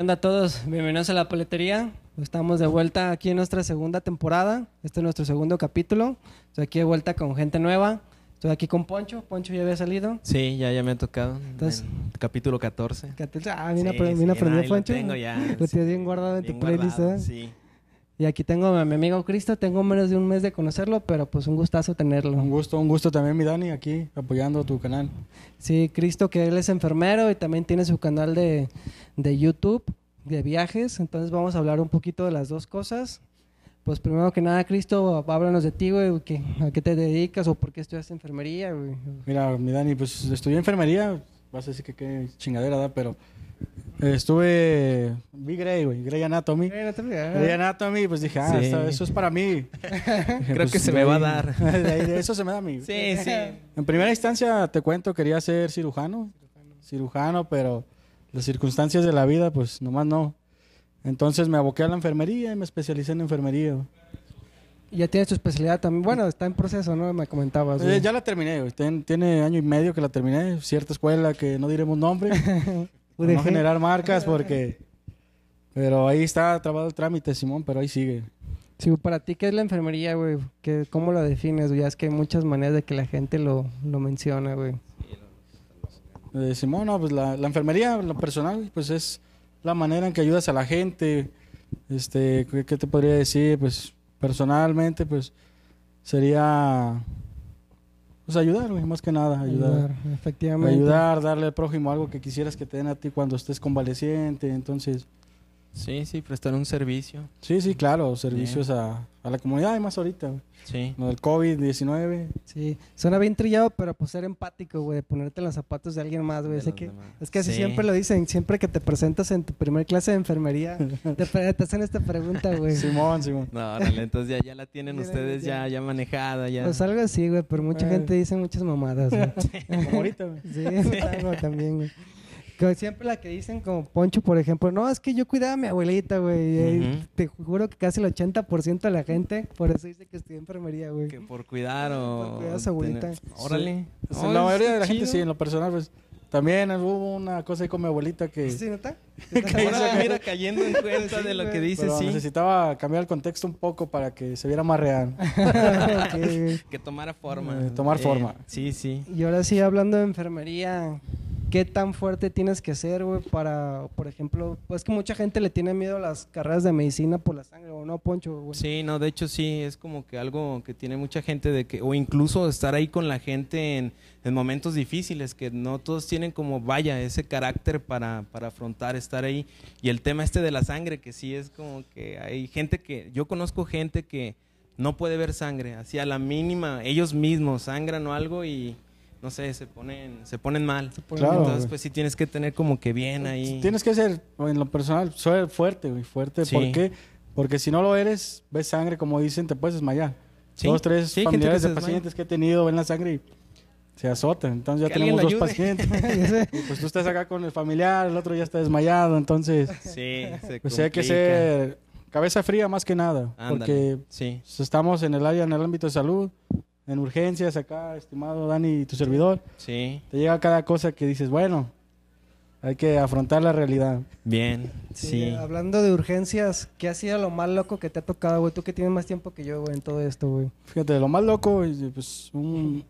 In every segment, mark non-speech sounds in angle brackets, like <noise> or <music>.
Hola a todos? Bienvenidos a la poletería. Estamos de vuelta aquí en nuestra segunda temporada. Este es nuestro segundo capítulo. Estoy aquí de vuelta con gente nueva. Estoy aquí con Poncho. Poncho ya había salido. Sí, ya, ya me ha tocado. Entonces- en capítulo 14. Ah, bien, Sí, apre- bien sí, ahí lo Poncho. tengo ya, Lo sí. tienes bien guardado en Bien tu playlist. ¿eh? Sí. Y aquí tengo a mi amigo Cristo. Tengo menos de un mes de conocerlo, pero pues un gustazo tenerlo. Un gusto, un gusto también, mi Dani, aquí apoyando tu canal. Sí, Cristo, que él es enfermero y también tiene su canal de, de YouTube de viajes. Entonces vamos a hablar un poquito de las dos cosas. Pues primero que nada, Cristo, háblanos de ti, güey. ¿qué- ¿A qué te dedicas o por qué estudias enfermería, güey? Mira, mi Dani, pues estudié enfermería, vas a decir que qué chingadera da, pero estuve, vi Grey, güey, Grey Anatomy. Grey Anatomy, pues dije, ah, Sí. esto- eso es para mí. <laughs> Dije, Creo pues, que se me va a dar. <laughs> eso se me da a mí. Sí, sí. En primera instancia, te cuento, quería ser cirujano, cirujano, pero las circunstancias de la vida, pues nomás no. Entonces me aboqué a la enfermería y me especialicé en enfermería. güey. Ya tienes tu especialidad también. Bueno, está en proceso, ¿no? Me comentabas. Eh, ya la terminé, güey. Ten- tiene año y medio que la terminé. Cierta escuela que no diremos nombre. <laughs> no generar marcas porque... Pero ahí está trabado el trámite, Simón, pero ahí sigue. Sí, para ti, ¿qué es la enfermería, güey? ¿Qué- ¿Cómo lo defines? güey? Ya es que hay muchas maneras de que la gente lo, lo menciona, güey. Eh, Simón, no, pues la, la enfermería, lo personal, pues es la manera en que ayudas a la gente. Este, ¿qué, qué te podría decir? Pues personalmente, pues sería... Pues ayudar, güey, más que nada, ayudar. efectivamente. Ayudar, darle al prójimo algo que quisieras que te den a ti cuando estés convaleciente. Entonces, Sí, sí, prestar un servicio. sí, sí, claro, servicios a, a la comunidad y más ahorita. güey. Sí. Lo del COVID-19. Sí, suena bien trillado, pero pues ser empático, güey, ponerte en los zapatos de alguien más, güey. Que, es que así Sí. siempre lo dicen, siempre que te presentas en tu primer clase de enfermería, <laughs> te, te hacen esta pregunta, güey. Simón, Simón. No, órale, entonces ya, ya la tienen <laughs> ustedes ya. ya, manejada, ya. Pues algo así, güey, pero mucha Eh. gente dice muchas mamadas, güey. <laughs> Como ahorita, güey. Sí, algo también, güey. Como siempre la que dicen como Poncho, por ejemplo, no, es que yo cuidaba a mi abuelita, güey. Ujú. Te juro que casi el 80% de la gente, por eso dice que estudió enfermería, güey. que por cuidar o... Por cuidar a su abuelita. tener- Órale. O sea, Oh, la mayoría de la gente sí, en lo personal, pues también hubo una cosa ahí con mi abuelita que ¿Sí, nota? <laughs> Ahora mira cayendo en cuenta de lo que dice, pero sí. necesitaba cambiar el contexto un poco para que se viera más real. <laughs> Que tomara forma. Eh, tomar forma. Sí, sí. Y ahora sí, hablando de enfermería, ¿qué tan fuerte tienes que ser, güey, para, por ejemplo, pues que mucha gente le tiene miedo a las carreras de medicina por la sangre, ¿o no, Poncho? güey? Sí, no, de hecho sí, es como que algo que tiene mucha gente de que, o incluso estar ahí con la gente en, en momentos difíciles, que no todos tienen como, vaya, ese carácter para, para afrontar, estar ahí. Y el tema este de la sangre, que sí es como que hay gente que, yo conozco gente que no puede ver sangre, así a la mínima, ellos mismos sangran o algo y, no sé, se ponen, se ponen mal. ponen Claro, Entonces, güey. pues sí tienes que tener como que bien ahí. Tienes que ser, en lo personal, ser fuerte, güey, fuerte. Sí. ¿Por qué? Porque si no lo eres, ves sangre, como dicen, te puedes desmayar. Sí, Dos, tres sí, familiares de se pacientes que he tenido ven la sangre y se azotan. Entonces ya tenemos dos ayude. pacientes. <laughs> <laughs> y pues tú estás acá con el familiar, el otro ya está desmayado. Entonces, Sí, se pues hay que ser cabeza fría más que nada. Ándale, Porque sí. pues, estamos en el área, en el ámbito de salud, en urgencias acá, estimado Dani y tu servidor. Sí, Te llega cada cosa que dices, bueno, hay que afrontar la realidad. bien, sí. Hablando de urgencias, ¿qué ha sido lo más loco que te ha tocado, güey? Tú que tienes más tiempo que yo, güey, en todo esto, güey. Fíjate, lo más loco, y, pues un,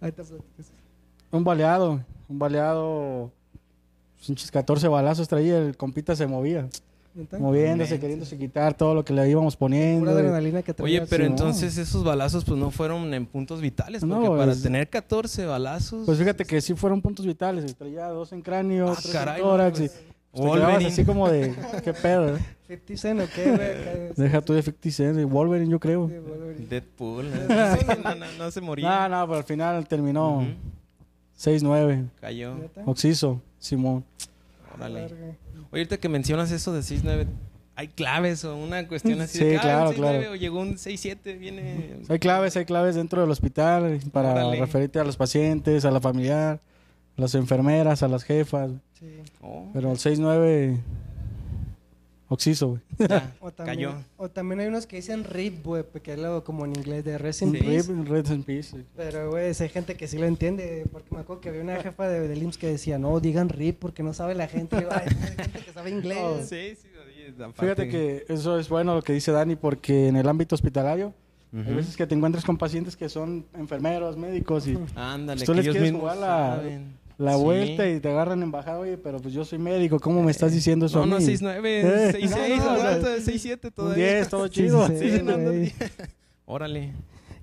Ahí te platicas. un baleado, un baleado, pinches 14 balazos traía, el compita se movía. Moviéndose, queriéndose quitar todo lo que le íbamos Pura poniendo. adrenalina que Oye, pero entonces esos balazos pues no fueron en puntos vitales, porque No, para es- tener 14 balazos... Pues fíjate que sí fueron puntos vitales, traía dos en cráneo, Ah, tres caray, en tórax, no, pues, pues, Wolverine. así como de, <laughs> qué pedo, eh? 50 Cent, ¿o qué, güey? Deja tú de 50 Cent, y Wolverine yo creo. Sí, Wolverine. Deadpool. <laughs> No, no, no, no se moría. No, no, pero al final terminó Ujú, 6-9, Cayó. Oxiso, Simón. Órale. Oye, ahorita que mencionas eso de 6-9, ¿hay claves o una cuestión así Sí, de ah, claro, 6-9 claro. o llegó un 6-7, viene... Hay claves, hay claves dentro del hospital para Órale. referirte a los pacientes, a la familiar, a las enfermeras, a las jefas. Sí. Oh, Pero el 6-9, Oxiso, güey. <laughs> Ya, O también, cayó. o también hay unos que dicen RIP, güey, que es lo como en inglés de Rest in Sí. Peace. Rip, Rest in Peace. sí. Pero, güey, hay gente que sí lo entiende. Porque me acuerdo que había una jefa de, IMSS que decía, no, digan RIP porque no sabe la gente. Y yo, "Ay, hay gente que sabe <laughs> <laughs> inglés. No, Sí, sí, oye, Fíjate que eso es bueno lo que dice Dani, porque en el ámbito hospitalario hay veces que te encuentras con pacientes que son enfermeros, médicos y Ándale, Tú que les ellos quieres jugar la- saben. La Sí. vuelta y te agarran en bajada, oye, pero pues yo soy médico, ¿cómo me estás diciendo eso No, a mí? <laughs> no, 6-9, Eh, 6-6, no, no, aguanta, no. 6-7 Un todavía. 10, todo chido. sí, Sí, no, no. <laughs> Órale.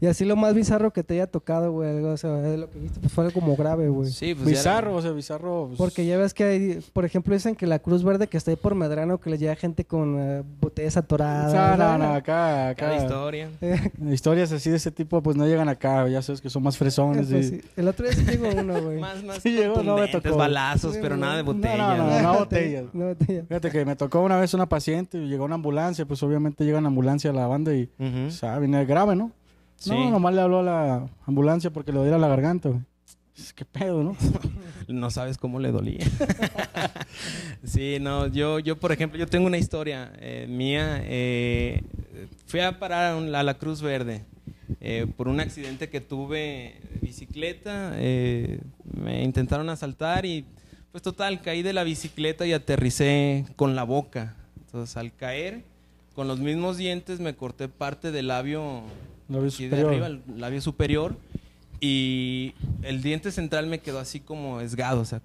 Y así lo más bizarro que te haya tocado, güey. algo, O sea, lo que viste pues, fue algo como grave, güey. Sí, pues Bizarro, o sea, bizarro. pues, Porque ya ves que hay, por ejemplo, dicen que la Cruz Verde que está ahí por Medrano, que le llega gente con eh, botellas atoradas. No, no, ¿sabes? no, acá, Cada acá. historia. Eh, <laughs> Historias así de ese tipo, pues no llegan acá, ya sabes que son más fresones. pues, y- sí. El otro día sí llegó uno, güey. <laughs> Más, más Sí llegó, no me tocó. balazos, pero nada de No, no, botellas. no, no, no. botellas. No botella. Fíjate que me tocó una vez una paciente y llegó una ambulancia, pues obviamente llega una ambulancia a la banda y, Ujú. o sea, viene grave, ¿no? Sí. No, nomás le habló a la ambulancia porque le diera la garganta, güey. Que pedo, ¿no? <laughs> No sabes cómo le dolía. <laughs> sí, no, yo, yo por ejemplo, yo tengo una historia eh, mía. eh, fui a parar a, la Cruz Verde eh, por un accidente que tuve bicicleta. eh, me intentaron asaltar y pues total, caí de la bicicleta y aterricé con la boca. Entonces al caer, con los mismos dientes me corté parte del labio Labio aquí de superior. arriba, el labio superior, y el diente central me quedó así como esgado, o sea,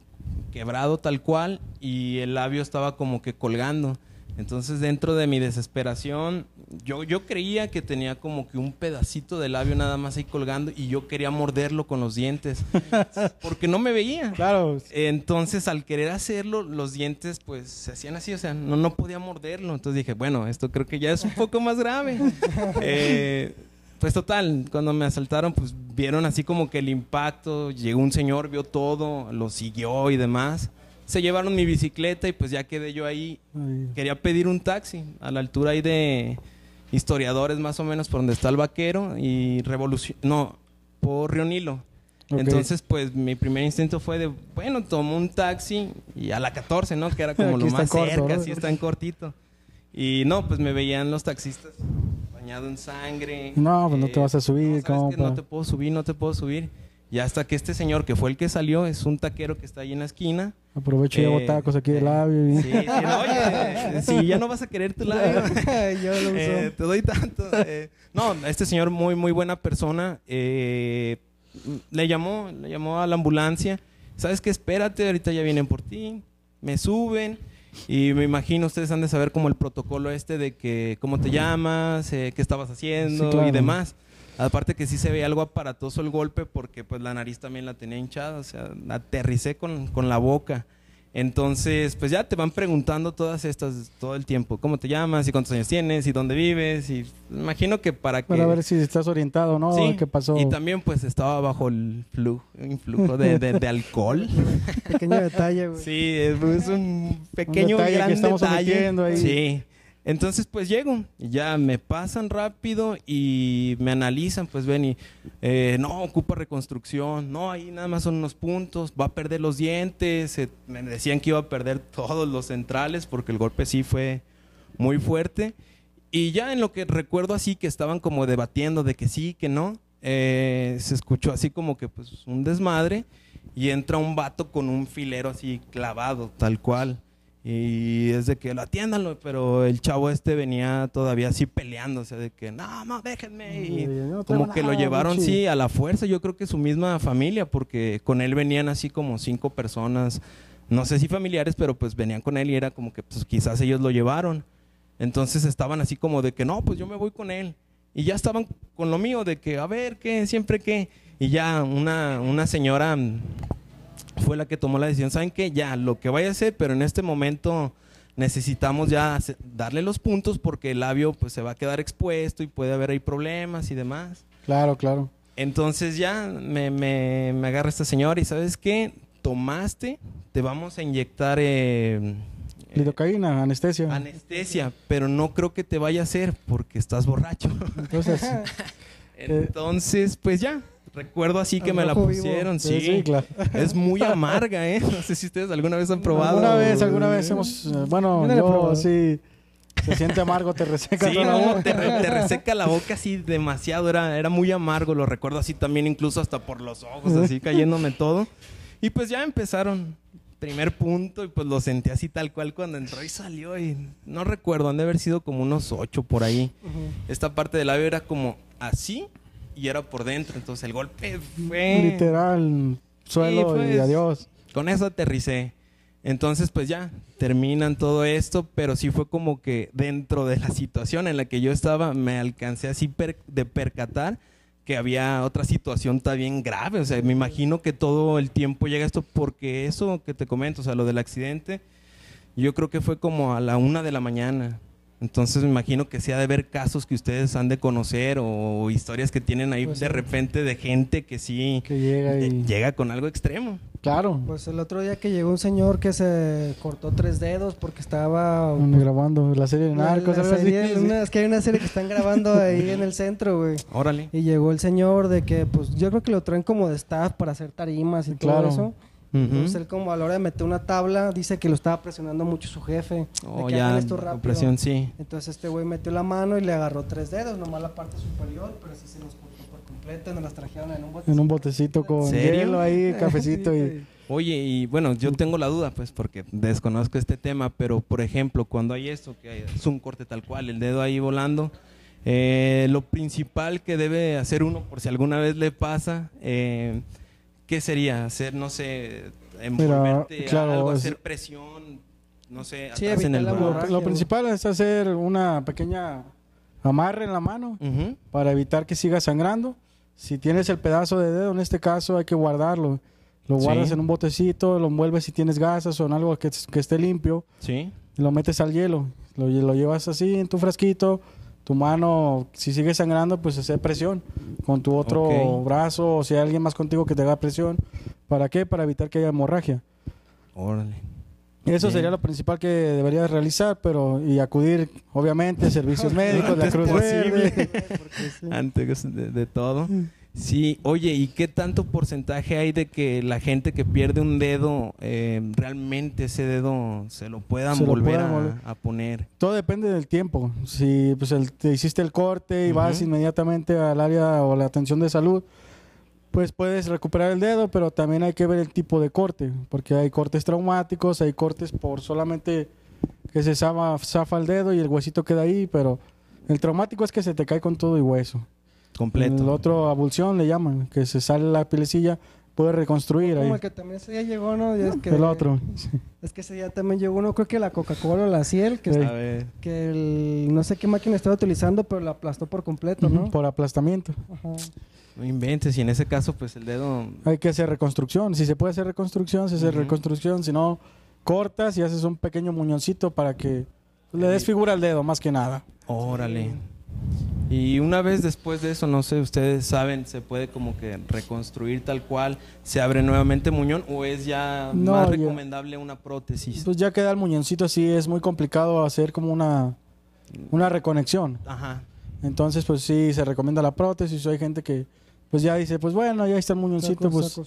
quebrado tal cual, y el labio estaba como que colgando. Entonces, dentro de mi desesperación, yo, yo creía que tenía como que un pedacito de labio nada más ahí colgando, y yo quería morderlo con los dientes, <laughs> porque no me veía. Claro, Entonces, al querer hacerlo, los dientes pues se hacían así, o sea, no, no podía morderlo. Entonces dije, bueno, esto creo que ya es un poco más grave. <laughs> Eh, pues total, cuando me asaltaron, pues vieron así como que el impacto, llegó un señor, vio todo, lo siguió y demás. Se llevaron mi bicicleta y pues ya quedé yo ahí. Ay, Quería pedir un taxi a la altura ahí de historiadores más o menos por donde está el vaquero y revolución, no, por Río Nilo. Entonces, pues mi primer instinto fue de, bueno, tomo un taxi y a la 14, ¿no? Que era como lo más corto, cerca, ¿no? así está en cortito. Y no, pues me veían los taxistas bañado en sangre. No, pues no te vas a subir, no, compa. No te puedo subir, no te puedo subir. Y hasta que este señor, que fue el que salió, es un taquero que está ahí en la esquina. Aprovecho y hago Eh, tacos aquí de eh, labio. Sí, sí, no, oye, si ya no vas a querer tu <laughs> labio. Yo lo uso. Eh, te doy tanto. eh. No, este señor muy, muy buena persona. eh, le llamó, le llamó a la ambulancia. ¿Sabes qué? Espérate, ahorita ya vienen por ti. Me suben. Y me imagino, ustedes han de saber como el protocolo este de que cómo te llamas, eh, qué estabas haciendo Sí, claro. y demás. Aparte que sí se ve algo aparatoso el golpe porque pues la nariz también la tenía hinchada, o sea, aterricé con, con la boca. Entonces, pues ya te van preguntando todas estas todo el tiempo, cómo te llamas y cuántos años tienes y dónde vives y imagino que para que Para ver si estás orientado, ¿no? Sí, ¿Qué pasó? Y también pues estaba bajo el flujo, influjo de, de- de alcohol. <laughs> Pequeño detalle, güey. Sí, es un pequeño detalle que estamos detalle. ahí. Sí. Entonces pues llego, ya me pasan rápido y me analizan, pues ven y eh, no, ocupa reconstrucción, no, ahí nada más son unos puntos, va a perder los dientes, me decían que iba a perder todos los centrales porque el golpe sí fue muy fuerte. Y ya en lo que recuerdo así que estaban como debatiendo de que sí, que no, eh, se escuchó así como que pues un desmadre y entra un vato con un filero así clavado, tal cual. Y es de que lo atiéndanlo, pero el chavo este venía todavía así sea, de que no, no, déjenme. Y no como que lo llevaron, sí, a la fuerza. Yo creo que su misma familia, porque con él venían así como cinco personas, no sé si familiares, pero pues venían con él y era como que pues quizás ellos lo llevaron. Entonces estaban así como de que no, pues yo me voy con él. Y ya estaban con lo mío, de que a ver, ¿qué? Siempre qué. Y ya una, una señora fue la que tomó la decisión. ¿Saben qué? Ya, lo que vaya a hacer, pero en este momento necesitamos ya darle los puntos porque el labio pues se va a quedar expuesto y puede haber ahí problemas y demás. Claro, claro. Entonces ya me, me, me agarra esta señora y ¿sabes qué? Tomaste, te vamos a inyectar eh, eh, Lidocaína, anestesia. anestesia, pero no creo que te vaya a hacer porque estás borracho. Entonces, <laughs> Entonces, pues ya, recuerdo así que me la pusieron, sí, sí. claro. Es muy <laughs> amarga, ¿eh? No sé si ustedes alguna vez han probado. Alguna vez, alguna vez hemos, eh, bueno, Yo sí, Se siente amargo, te reseca. Sí, no, boca. te, re- te <laughs> reseca la boca así demasiado, era, era muy amargo, lo recuerdo así también, incluso hasta por los ojos, así cayéndome todo. Y pues ya empezaron, primer punto, y pues lo sentí así tal cual cuando entró y salió, y no recuerdo, han de haber sido como unos ocho por ahí. Esta parte del labio era como así y era por dentro, entonces el golpe fue... Literal, suelo Sí, pues. y adiós. Con eso aterricé. Entonces, pues ya, terminan todo esto, pero sí fue como que dentro de la situación en la que yo estaba, me alcancé así per- de percatar que había otra situación también grave. O sea, me imagino que todo el tiempo llega esto porque eso que te comento, o sea, lo del accidente, yo creo que fue como a la una de la mañana. Entonces me imagino que sea de ver casos que ustedes han de conocer o historias que tienen ahí Pues de sí. repente de gente que sí Que llega y... llega con algo extremo. Claro, Pues el otro día que llegó un señor que se cortó tres dedos porque estaba... grabando la serie de narcos, la algo así. serie- una- es que hay una serie que están grabando <laughs> ahí en el centro, güey. Órale. Y llegó el señor de que, pues, yo creo que lo traen como de staff para hacer tarimas y Claro. todo eso. Ujú. Entonces él como a la hora de meter una tabla, dice que lo estaba presionando mucho su jefe. Oh, de que ya, hagan esto rápido. presión, sí. Entonces este güey metió la mano y le agarró tres dedos, nomás la parte superior, pero sí se los cortó por completo y nos las trajeron en un bote. En un botecito con ¿Serio? hielo ahí, <laughs> cafecito y... Oye, y bueno, yo tengo la duda, pues, porque desconozco este tema, pero por ejemplo, cuando hay esto, que es un corte tal cual, el dedo ahí volando, eh, lo principal que debe hacer uno, por si alguna vez le pasa, eh, ¿qué sería? Hacer, no sé, envolverte claro, algo, hacer presión, no sé, Sí, atrás en evitar el la brazo. Lo, principal es hacer una pequeña amarre en la mano para evitar que siga sangrando. Si tienes el pedazo de dedo, en este caso hay que guardarlo. Lo Sí. guardas en un botecito, lo envuelves si tienes gasas o en algo que, que esté limpio. Sí. y lo metes al hielo. Lo llevas así en tu frasquito. Tu mano, si sigue sangrando, pues hacer presión con tu otro brazo o si hay alguien más contigo que te haga presión. ¿Para qué? Para evitar que haya hemorragia. Órale. Eso Bien. sería lo principal que deberías realizar, pero y acudir, obviamente, a servicios <laughs> médicos, la Cruz posible. Verde. <laughs> antes de, de todo. Sí, oye, ¿y qué tanto porcentaje hay de que la gente que pierde un dedo, eh, realmente ese dedo se lo puedan Se lo volver puedan a, poner? Todo depende del tiempo. Si pues el- te hiciste el corte y vas inmediatamente al área o la atención de salud, pues puedes recuperar el dedo, pero también hay que ver el tipo de corte, porque hay cortes traumáticos, hay cortes por solamente que se zafa, zafa el dedo y el huesito queda ahí, pero el traumático es que se te cae con todo y hueso. Completo. El otro abulsión le llaman, que se sale la pielecilla, puede reconstruir ahí. Como el que también ese día llegó, ¿no? Ya es que, El otro. Es que ese día también llegó uno, creo que la Coca-Cola o la Ciel, que, Sí. Que el, no sé qué máquina estaba utilizando, pero la aplastó por completo, ¿no? Por aplastamiento. Ajá. No inventes, y en ese caso, pues el dedo. Hay que hacer reconstrucción. Si se puede hacer reconstrucción, se hace reconstrucción. Si no, cortas y haces un pequeño muñoncito para que le des figura al dedo, más que nada. Órale. Y una vez después de eso, no sé, ustedes saben, se puede como que reconstruir tal cual, se abre nuevamente muñón o es ya No, más ya. recomendable una prótesis. Pues ya queda el muñoncito así, es muy complicado hacer como una, una reconexión. Ajá. Entonces, pues sí, se recomienda la prótesis. Hay gente que pues ya dice, pues bueno, ya está el muñoncito, pues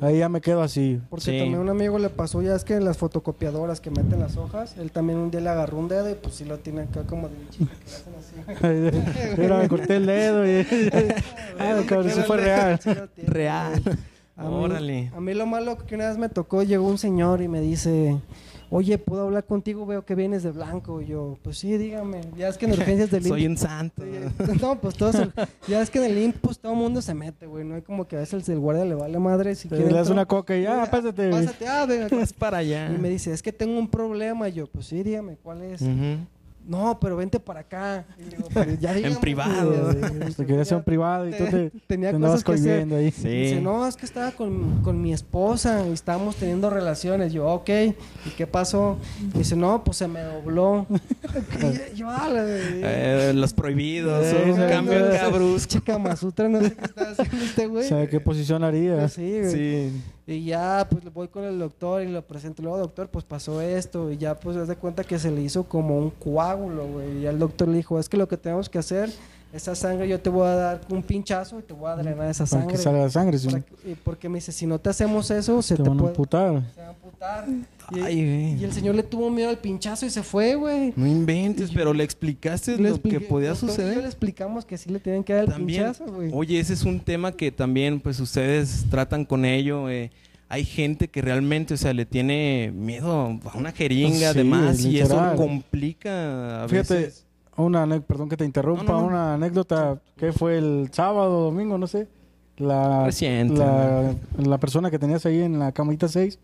ahí ya me quedo así. Porque Sí. también a un amigo le pasó, ya es que en las fotocopiadoras que meten las hojas, él también un día le agarró un dedo y pues sí lo tiene acá como de que hacen así. Mira, me corté el dedo y... <laughs> ah, cabrón, eso fue real. Real. A mí, Órale. a mí lo malo que una vez me tocó, llegó un señor y me dice, oye, ¿puedo hablar contigo? Veo que vienes de blanco. Y yo, pues sí, dígame. Ya es que en <laughs> urgencias del Soy un santo. No, pues todos, ya es que en el IMSS pues, todo el mundo se mete, güey. No hay como que a veces el guardia le vale madre si quiere le das una coca y ya, pásate. Pásate, ah, venga. Vas <laughs> para allá. Y me dice, es que tengo un problema. Y yo, pues sí, dígame, ¿cuál es? Ujú. No, pero vente para acá. Y digo, "Pero ya dígame". privado. Te querías hacer un privado y tú te, Tenía te andabas cosas que hacer. ahí. Sí. Dice, no, es que estaba con, con mi esposa y estábamos teniendo relaciones. Yo, ok, ¿y qué pasó? Dice, no, pues se me dobló. <laughs> Y yo, "Ah, Eh, los prohibidos, Sí, un sí, cambio sí. acá brusco. Chica Masutra, no sé qué está haciendo este O güey. sea, ¿qué posición haría? Sí, güey. Sí. Y ya, pues voy con el doctor y lo presento. Luego, doctor, pues pasó esto. Y ya, pues, se da cuenta que se le hizo como un coágulo, güey. Y ya el doctor le dijo, es que lo que tenemos que hacer esa sangre yo te voy a dar un pinchazo y te voy a drenar esa Para sangre. que salga sangre, sí. Que- porque me dice, si no te hacemos eso, se te te, van a amputar. se va a amputar. Y, Ay, y el señor le tuvo miedo al pinchazo y se fue, güey. No inventes, pero le explicaste Le lo que podía yo le suceder. explicamos que sí le tienen que dar el También, pinchazo, güey. oye, ese es un tema que también, pues ustedes tratan con ello. eh, hay gente que realmente, o sea, le tiene miedo a una jeringa, Sí, además, y eso complica a Fíjate, veces. Una perdón que te interrumpa, No, no, no. una anécdota que fue el sábado, domingo, no sé. La, Reciente, la, la persona que tenías ahí en la camita 6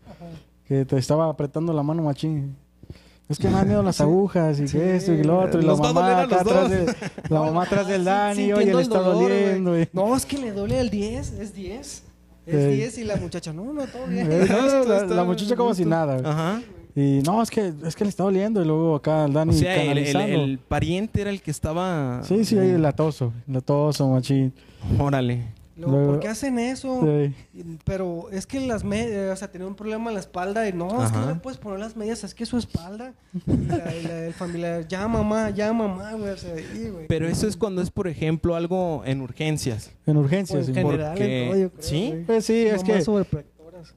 que te estaba apretando la mano machín. Es que me han miedo las agujas y Sí. que esto y lo otro. Y la Nos mamá acá atrás, de, la mamá atrás del Sí, Dani, sintiendo oye, le está dolor, doliendo. y- No, es que le duele el 10, es 10. Es Sí. 10 y la muchacha, no, no, todo bien. <laughs> Eh, <laughs> la, la muchacha como si nada. Ajá. Y no, es que, es que le está doliendo. Y luego acá el Dani O sea, el, el- pariente era el que estaba. Sí, sí, ahí el latoso. El latoso, machín. Órale. Luego, Luego- ¿por qué hacen eso? Sí. Pero es que las medias, o sea, tenía un problema en la espalda y no, es que no le puedes poner las medias, es que es su espalda. Y la- y la- el familiar, ya mamá, ya mamá, güey, o sea, güey. Pero eso es cuando es, por ejemplo, algo en urgencias. En urgencias, Pues, sí. en general, porque- en todo, yo creo, ¿Sí? güey. Pues sí, es que.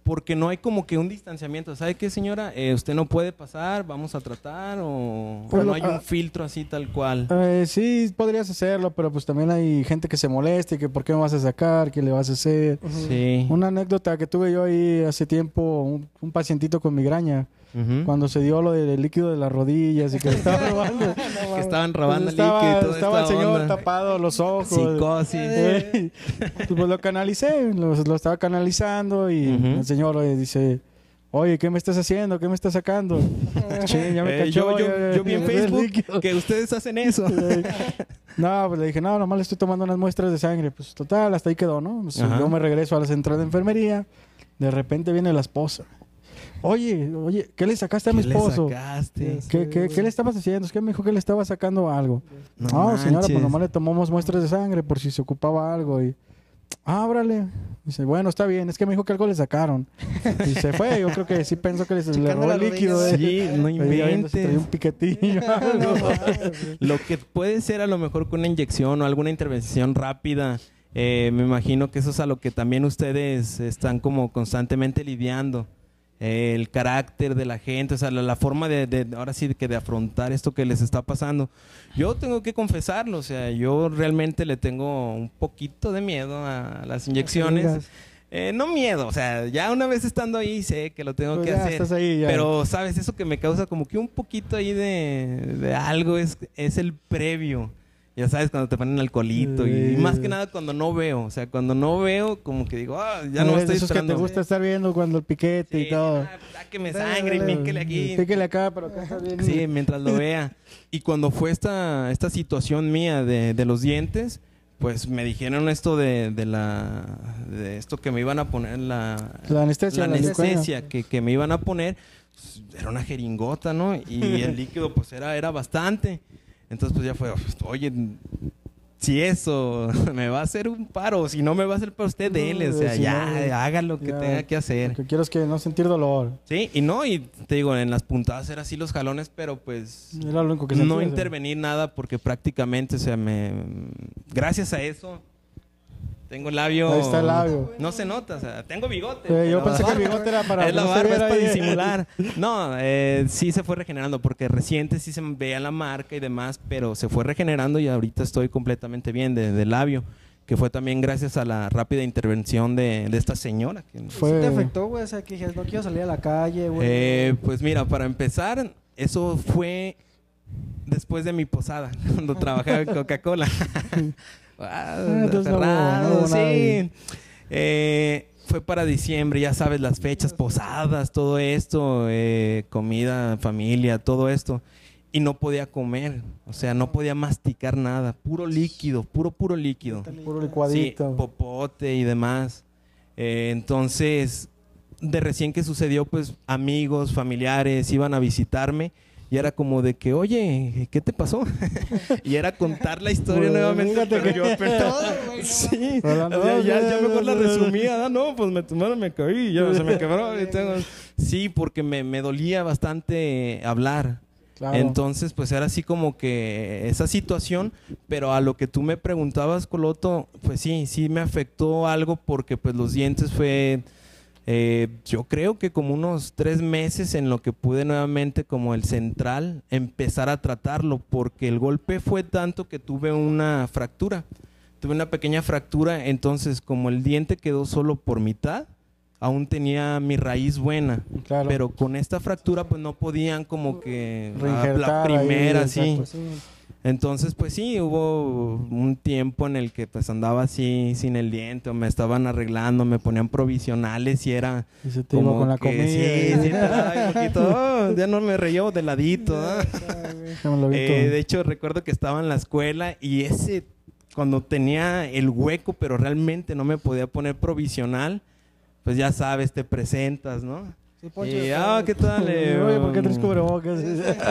Porque no hay como que un distanciamiento. ¿Sabe qué, señora? Eh, usted no puede pasar, vamos a tratar o, Pues o no lo- hay ah. un filtro así tal cual. eh, sí podrías hacerlo, pero pues también hay gente que se molesta y que por qué me vas a sacar, qué le vas a hacer. Sí. Una anécdota que tuve yo ahí hace tiempo, un, un pacientito con migraña, Cuando se dio lo del líquido de las rodillas y que le <laughs> estaba robando. que estaban robando Pues estaba, líquido y toda estaba el señor onda. tapado los ojos. Psicosis. Eh, pues lo canalicé, lo, lo estaba canalizando y el señor eh, dice, oye, ¿qué me estás haciendo? ¿Qué me estás sacando? <laughs> Che, ya me Eh, cachó. yo, yo, ya- yo vi en <laughs> Facebook que ustedes hacen eso. No, pues le dije, no, nomás le estoy tomando unas muestras de sangre. Pues total, hasta ahí quedó, ¿no? Pues, yo me regreso a la central de enfermería. De repente viene la esposa. Oye, oye, ¿qué le sacaste a mi ¿Qué le esposo? sacaste? ¿Qué, qué, qué le estabas haciendo? Es que me dijo que le estaba sacando algo. No No, señora, pues nomás le tomamos muestras de sangre por si se ocupaba algo. Y, ah, órale. Dice, bueno, está bien, es que me dijo que algo le sacaron. Y se fue. Yo creo que sí pensó que le, le robó el líquido. eh. Sí, no traía un inventes. piquetillo. <laughs> <laughs> algo. Lo que puede ser a lo mejor con una inyección o alguna intervención rápida. eh, me imagino que eso es a lo que también ustedes están como constantemente lidiando. El carácter de la gente, o sea, la, la forma de, de- ahora sí, que de afrontar esto que les está pasando. Yo tengo que confesarlo, o sea, yo realmente le tengo un poquito de miedo a las inyecciones. Eh, no miedo, o sea, ya una vez estando ahí sé que lo tengo Pues que ya hacer. estás ahí, ya. Pero, ¿sabes? Eso que me causa como que un poquito ahí de, de algo es, es el previo. Ya sabes, cuando te ponen alcoholito y, y más que nada cuando no veo. O sea, cuando no veo, como que digo, ah, ya no Eres de estoy esos que te gusta estar viendo cuando el piquete Sí, y todo. ah, sáqueme sangre y píquele aquí. Píquele acá, pero acá está bien. Sí, mientras lo vea. Y cuando fue esta, esta situación mía de, de los dientes, pues me dijeron esto de, de la de esto que me iban a poner la, La anestesia, la anestesia que, que me iban a poner pues, era una jeringota, ¿no? Y el líquido pues era, era bastante. Entonces pues ya fue, oye, si eso <laughs> me va a hacer un paro, si no me va a hacer para usted, dele, o sea, Si ya, no, haga lo que ya, tenga que hacer. Lo que quiero es que no sentir dolor. Sí, y no, y te digo, en las puntadas era así los jalones, pero pues Era lo único que no intervenir nada porque prácticamente, o sea, me... Gracias a eso, tengo el labio... Ahí está el labio. No se nota, o sea, tengo bigote. Yo pensé que el <laughs> bigote era para es la no se barba, es para disimular. <laughs> No, eh, sí se fue regenerando porque reciente sí se veía la marca y demás, pero se fue regenerando y ahorita estoy completamente bien de, de labio, que fue también gracias a la rápida intervención de, de esta señora. que- Fue- ¿Sí te afectó, güey? O sea, que no quiero salir a la calle, güey. Eh, pues mira, para empezar, eso fue después de mi posada, <laughs> cuando trabajaba en Coca-Cola. Ah, no no sí. Eh, fue para diciembre, ya sabes, las fechas, posadas, todo esto, eh, comida, familia, todo esto. Y no podía comer, o sea, no podía masticar nada, puro líquido, puro, puro líquido. Puro Sí, licuadito. popote y demás. Eh, entonces, de recién que sucedió, pues amigos, familiares iban a visitarme y era como de que, oye, ¿qué te pasó? <laughs> y era contar la historia Pues, nuevamente. pero que- yo, pero- <laughs> Todo, güey, no sí, Hablando- o sea, ya, ya mejor la resumía. Ah, no, pues me tomaron, me caí, ya se me quebró. y tengo- Sí, porque me, me dolía bastante hablar. Claro. Entonces, pues era así como que esa situación, pero a lo que tú me preguntabas, Coloto, pues sí, sí me afectó algo porque pues los dientes fue, eh, yo creo que como unos tres meses en lo que pude nuevamente como el central empezar a tratarlo, porque el golpe fue tanto que tuve una fractura, tuve una pequeña fractura, entonces como el diente quedó solo por mitad, aún tenía mi raíz buena. Claro. Pero con esta fractura pues no podían como que la- la ahí, primera, sí. exacto. Sí. Entonces pues sí, hubo un tiempo en el que pues andaba así sin el diente o me estaban arreglando, me ponían provisionales y era Y se te iba como con la que comida. sí, sí, un poquito, "Oh, ya no me reía de ladito. <laughs> ¿ah?". Lo vi Eh, de hecho, recuerdo que estaba en la escuela y ese, cuando tenía el hueco, pero realmente no me podía poner provisional, pues ya sabes, te presentas, ¿no? Y, ah, ¿qué tal? <laughs> eh, Oye, ¿por qué traes um, cubrebocas?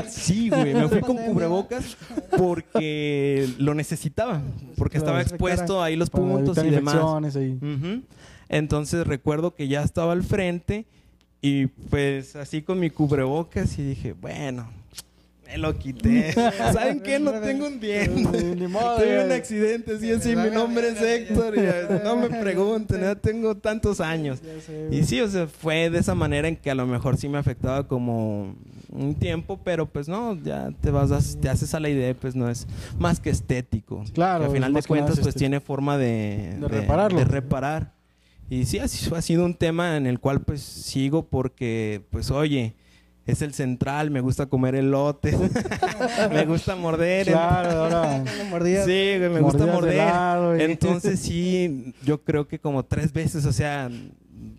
<laughs> Sí, güey, me fui con cubrebocas <laughs> porque lo necesitaba, porque estaba expuesto ahí los puntos y demás. Entonces recuerdo que ya estaba al frente y pues así con mi cubrebocas y dije, bueno, me lo quité. <laughs> ¿Saben qué? No tengo un diente. <laughs> Ni modo, Tuve un accidente, sí, así, mi nombre es Héctor y no me pregunten, ya tengo tantos años. Y sí, o sea, fue de esa manera en que a lo mejor sí me afectaba como un tiempo, pero pues no, ya te vas, te haces a la idea, pues no es más que estético. Claro, Que al final de cuentas, es pues tiene forma de, De repararlo. de reparar. Y sí, así ha sido un tema en el cual pues sigo porque, pues oye, es el central, me gusta comer elote, <laughs> me gusta morder. Claro, ahora. <laughs> Una mordida. Sí, güey, me gusta Mordidas de morder. y- Entonces <laughs> sí, yo creo que como tres veces, o sea,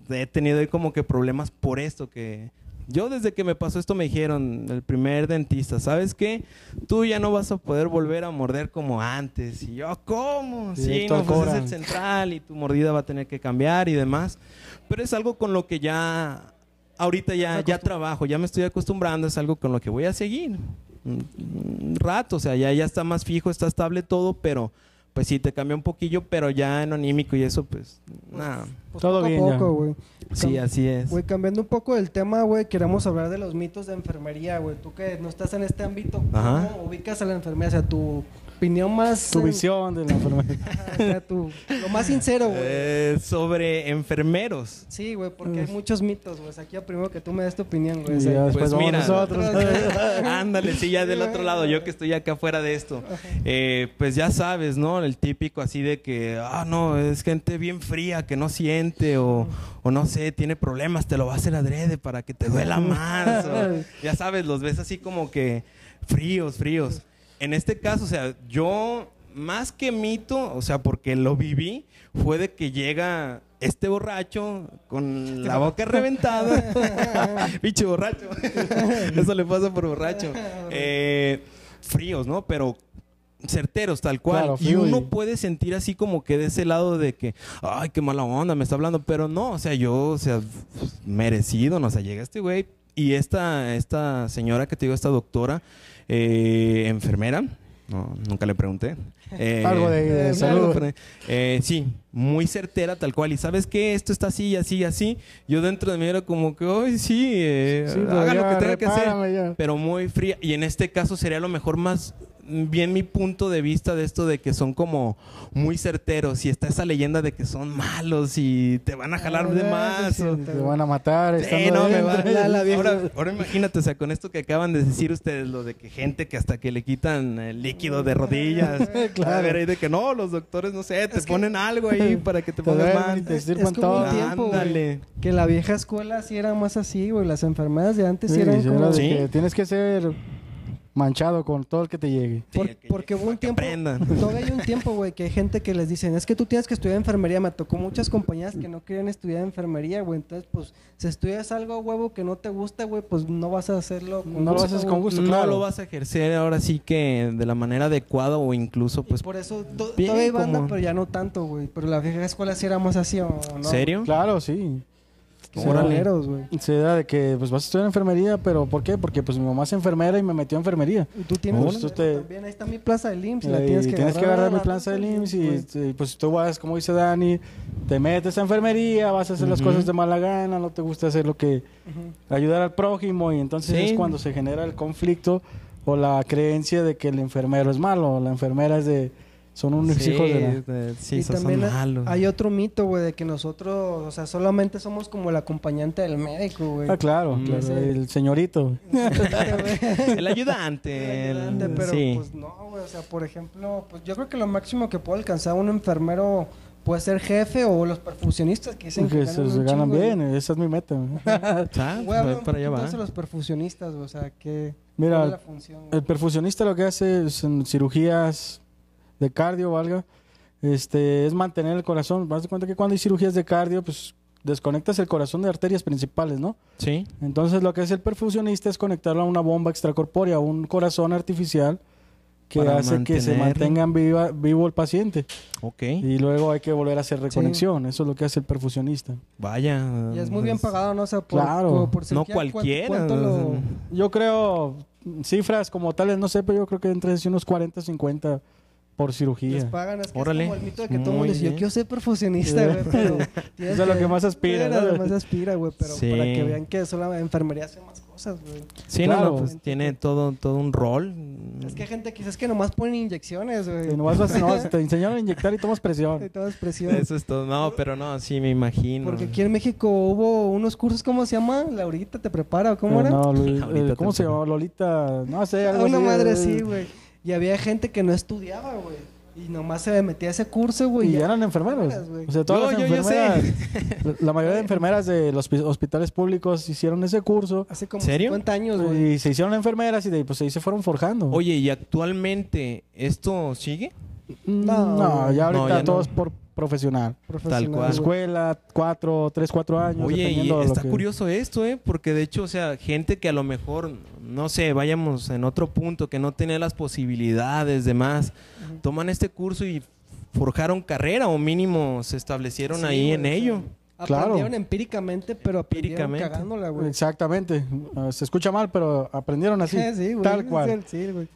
he tenido ahí como que problemas por esto que... Yo desde que me pasó esto me dijeron, el primer dentista, ¿sabes qué? Tú ya no vas a poder volver a morder como antes. Y yo, ¿cómo? Sí, Directo no, pues es el central y tu mordida va a tener que cambiar y demás. Pero es algo con lo que ya, ahorita ya, ya trabajo, ya me estoy acostumbrando, es algo con lo que voy a seguir. Un, un rato, o sea, ya, ya está más fijo, está estable todo, pero pues sí, te cambia un poquillo, pero ya en anímico y eso, pues, nada. Pues Todo poco a bien ya. poco, güey. Sí, así es. Güey, cambiando un poco del tema, güey, queremos hablar de los mitos de enfermería, güey. Tú que no estás en este ámbito, ¿cómo Ajá. ubicas a la enfermería? O sea, tu opinión más... Tu eh, visión de la <laughs> enfermedad. ajá, o sea, tu- lo más sincero, güey. Eh, sobre enfermeros. Sí, güey, porque hay muchos mitos, güey. Aquí primero que tú me des tu opinión, güey. Después Pues vamos mira, nosotros. <laughs> <laughs> ándale, sí, ya del otro lado, yo que estoy acá afuera de esto. Eh, pues ya sabes, ¿no? El típico así de que, ah, no, es gente bien fría que no siente o, o no sé, tiene problemas, te lo va a hacer adrede para que te duela más. o- ya sabes, los ves así como que fríos, fríos. En este caso, o sea, yo más que mito, o sea, porque lo viví, fue de que llega este borracho con la boca <laughs> reventada. <laughs> Pinche borracho. <laughs> Eso le pasa por borracho. Eh, fríos, ¿no? Pero certeros, tal cual. Claro, y uno puede sentir así como que de ese lado de que, ay, qué mala onda, me está hablando. Pero no, o sea, yo, o sea, merecido, no o sea, llega este güey. Y esta, esta señora que te digo, esta doctora, eh, enfermera, no, nunca le pregunté. Eh, Algo de, de eh, salud. algo, eh, sí, muy certera, tal cual. Y sabes qué, esto está así, así, así. Yo dentro de mí era como que, ay, sí, eh, Sí, haga lo que tenga que hacer. ya. Pero muy fría. Y en este caso sería a lo mejor más bien mi punto de vista de esto de que son como muy certeros. Y está esa leyenda de que son malos y te van a jalar de Ah, más. sí, o- sí, Te van a matar. Sí, no, me va. adentro. La- la vieja- Ahora, ahora imagínate, o sea, con esto que acaban de decir ustedes, lo de que gente que hasta que le quitan el líquido de rodillas. <laughs> Claro. A ver, ahí de que no, los doctores, no sé, te Es que- ponen algo ahí <laughs> para que te Te pongas y Es como un todo. tiempo, güey. Que la vieja escuela sí era más así, güey. Las enfermedades de antes sí Sí, eran sí, como... era de Sí. que tienes que ser manchado con todo el que te llegue. Por- Sí, que- porque hubo un que tiempo, aprendan. <laughs> todavía hay un tiempo, güey, que hay gente que les dicen, es que tú tienes que estudiar enfermería. Me tocó muchas compañías que no querían estudiar enfermería, güey. Entonces, pues, si estudias algo, huevo, que no te gusta, güey, pues no vas a hacerlo con No lo haces con gusto, no claro. lo vas a ejercer ahora sí que de la manera adecuada o incluso Y pues por eso to- bien, todavía hay banda, como- pero ya no tanto, güey. Pero la vieja escuela sí era más así, ¿o no? ¿serio? Claro, sí. Culeros, güey. Se da de que pues vas a estudiar enfermería, pero ¿por qué? Porque pues mi mamá es enfermera y me metió a enfermería. Y tú tienes Pues, tú te- también, ahí está mi plaza del IMSS, la Eh, tienes y que tienes que agarrar mi la plaza del IMSS y, y, pues tú vas, como dice Dani, te metes a enfermería, vas a hacer las cosas de mala gana, no te gusta hacer lo que ayudar al prójimo y entonces Sí. es cuando se genera el conflicto o la creencia de que el enfermero es malo, la enfermera es de son unos Sí, hijos de la... de- sí, y esos son también malos. hay otro mito, güey, de que nosotros, o sea, solamente somos como el acompañante del médico, güey. Ah, claro, Mm. claro, el señorito. <laughs> El ayudante. el- Ayudante, pero sí. pues no, güey, o sea, por ejemplo, pues yo creo que lo máximo que puede alcanzar un enfermero puede ser jefe o los perfusionistas que dicen que, Que ganan, se ganan chingo, bien, esa es mi meta. <laughs> Güey, para allá va. los perfusionistas, güey, o sea, que Mira, ¿cuál es la función? El perfusionista lo que hace es en cirugías de cardio, valga, este, es mantener el corazón. Vas de cuenta que cuando hay cirugías de cardio, pues desconectas el corazón de arterias principales, ¿no? Sí. Entonces lo que hace el perfusionista es conectarlo a una bomba extracorpórea, a un corazón artificial que Para hace que se mantener- mantenga viva, vivo el paciente. Ok. Y luego hay que volver a hacer reconexión. Eso es lo que hace el perfusionista. Vaya. Y es muy bien pagado, ¿no? O sea, por, Claro. como por No cirugía, ¿cuánto- cualquiera. cuánto lo- Yo creo, cifras como tales, no sé, pero yo creo que entre unos 40, 50 por cirugía. les pagan? Es que Órale. es como el mito de que todo el mundo dice, yo quiero ser perfusionista, güey, <laughs> pero... Eso es lo que más aspira, ¿no? lo que más aspira, güey, pero Sí. para que vean que solo la enfermería hace más cosas, güey. Sí, Claro. no, no, pues tiene todo, todo un rol. Es que hay gente quizás que nomás ponen inyecciones, güey. Y nomás vas- no, <laughs> te enseñaron a inyectar y tomas presión. Y todo es presión. Eso es todo. No, pero no, sí, me imagino. Porque aquí en México hubo unos cursos, ¿cómo se llama? Laurita te prepara, ¿o ¿cómo Eh, era? no, Lu- <laughs> Ahorita eh, ¿Cómo se llama? Lolita. No sé, Ah, algo una así, madre eh, así, güey. Y había gente que no estudiaba, güey. Y nomás se metía a ese curso, güey. Y ya- eran enfermeros. O sea, todas Yo- las yo- yo sé. enfermeras. La mayoría de <laughs> enfermeras de los hospi- hospitales públicos hicieron ese curso Hace como ¿Serio? 50 años, güey. y se hicieron enfermeras y de ahí, pues ahí se fueron forjando. Oye, ¿y actualmente esto sigue? No, No, ya ahorita No, ya no. todo es por profesional. Profesional, cual. Escuela, cuatro, tres, cuatro años. Oye, y está que- curioso esto, ¿eh? Porque de hecho, o sea, gente que a lo mejor, no sé, vayamos en otro punto, que no tenía las posibilidades de más, Ujú. toman este curso y forjaron carrera o mínimo se establecieron Sí, ahí en ello. Claro. Aprendieron empíricamente, pero aprendieron Empíricamente. cagándola, güey. Exactamente. Ah, Se escucha mal, pero aprendieron así. <laughs> Sí, güey, tal cual. Sí, güey.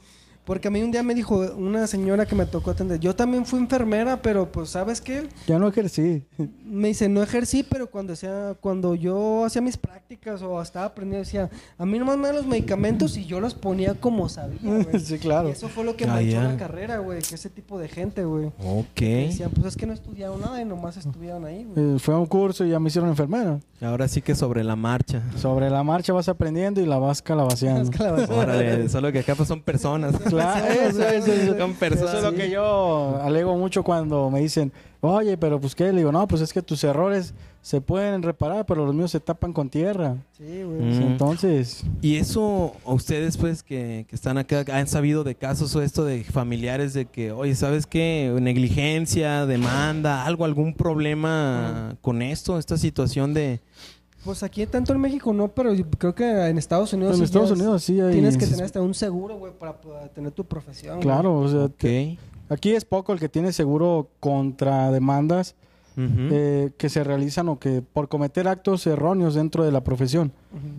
Porque a mí un día me dijo una señora que me tocó atender, yo también fui enfermera, pero pues, ¿sabes qué? Ya no ejercí. Me dice, no ejercí, pero cuando, hacía, cuando yo hacía mis prácticas o estaba aprendiendo, decía, a mí nomás me dan los medicamentos y yo los ponía como sabía, güey. <laughs> sí, claro. Y eso fue lo que Ah, me echó la carrera, güey, que ese tipo de gente, güey. Ok. Que Decían, pues es que no estudiaron nada y nomás estudiaron ahí, güey. Eh, fue a un curso y ya me hicieron enfermera. Ahora sí que sobre la marcha. Sobre la marcha vas aprendiendo y la vas calabaceando. La verdad- Órale, solo que acá pues son personas. <laughs> Claro, <laughs> eso, eso, eso. Son personas. Eso es lo que yo alego mucho cuando me dicen, oye, pero pues qué, le digo, no, pues es que tus errores se pueden reparar, pero los míos se tapan con tierra. Sí, güey. Mm. Entonces, Y eso, a ustedes pues que, que están acá, han sabido de casos o esto de familiares de que, oye, ¿sabes qué? Negligencia, demanda, algo, algún problema con esto, esta situación de... Pues aquí tanto en México no, pero yo creo que en Estados Unidos en sí Estados Unidos sí hay... Tienes que tener hasta un seguro, güey, para poder tener tu profesión. güey. Claro, o sea, te- aquí es poco el que tiene seguro contra demandas eh, que se realizan o que por cometer actos erróneos dentro de la profesión.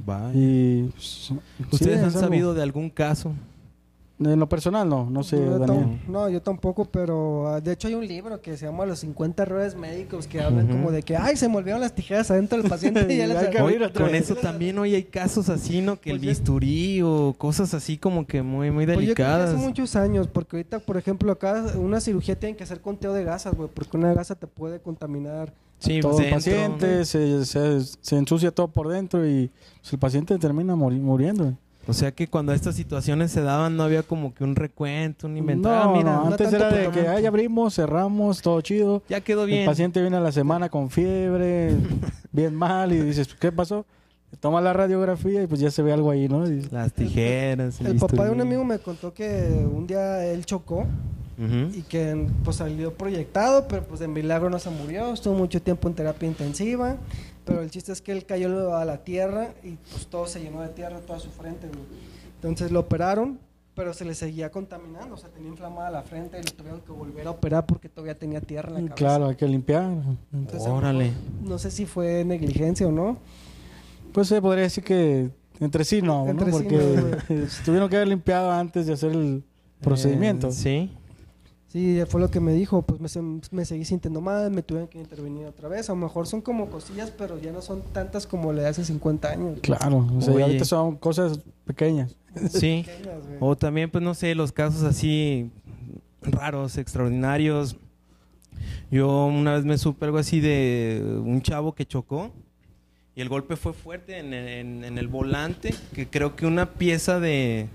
Vaya. Y pues, ¿Ustedes es han algo- sabido de algún caso? En lo personal no, no sé, yo Daniel. no, yo tampoco, pero ah, de hecho hay un libro que se llama Los 50 errores médicos que hablan como de que, ay, se me olvidaron las tijeras adentro del paciente y ya <laughs> las Hay que Oye, abrir otra con vez. eso también hoy hay casos así, ¿no? Que el Pues bisturí o cosas así como que muy, muy Pues yo creo que delicadas. hace muchos años, porque ahorita, por ejemplo, acá una cirugía tiene que hacer conteo de gasas, güey, porque una gasa te puede contaminar. Sí, todo el dentro. paciente, se, se, se ensucia todo por dentro y pues, el paciente termina muri- muriendo. O sea que cuando estas situaciones se daban no había como que un recuento, un inventario. No, Ah, mira, no, no antes era de que ay, abrimos, cerramos, todo chido. ya quedó bien. El paciente viene a la semana con fiebre, <laughs> bien mal, y dices, ¿qué pasó? Toma la radiografía y pues ya se ve algo ahí, ¿no? Y- Las tijeras. El papá de un amigo me contó que un día él chocó y que pues salió proyectado, pero pues de milagro no se murió, estuvo mucho tiempo en terapia intensiva, pero el chiste es que él cayó a la tierra y pues todo se llenó de tierra, toda su frente, güey. Entonces lo operaron, pero se le seguía contaminando, o sea, tenía inflamada la frente y lo tuvieron que volver a operar porque todavía tenía tierra en la cabeza. Claro, hay que limpiar. Entonces, Órale. No sé si fue negligencia o no. Pues se podría decir que entre sí no, ¿no? Entre sí Porque no, <laughs> tuvieron que haber limpiado antes de hacer el procedimiento. Eh, sí. Sí, fue lo que me dijo, pues me, se- me seguí sintiendo mal, me tuvieron que intervenir otra vez. A lo mejor son como cosillas, pero ya no son tantas como le de hace 50 años. Claro, o sea, Oye. ahorita son cosas pequeñas. Sí. Pequeñas. O también, pues no sé, los casos así raros, extraordinarios. Yo una vez me supe algo así de un chavo que chocó y el golpe fue fuerte en, en- en el volante, que creo que una pieza de,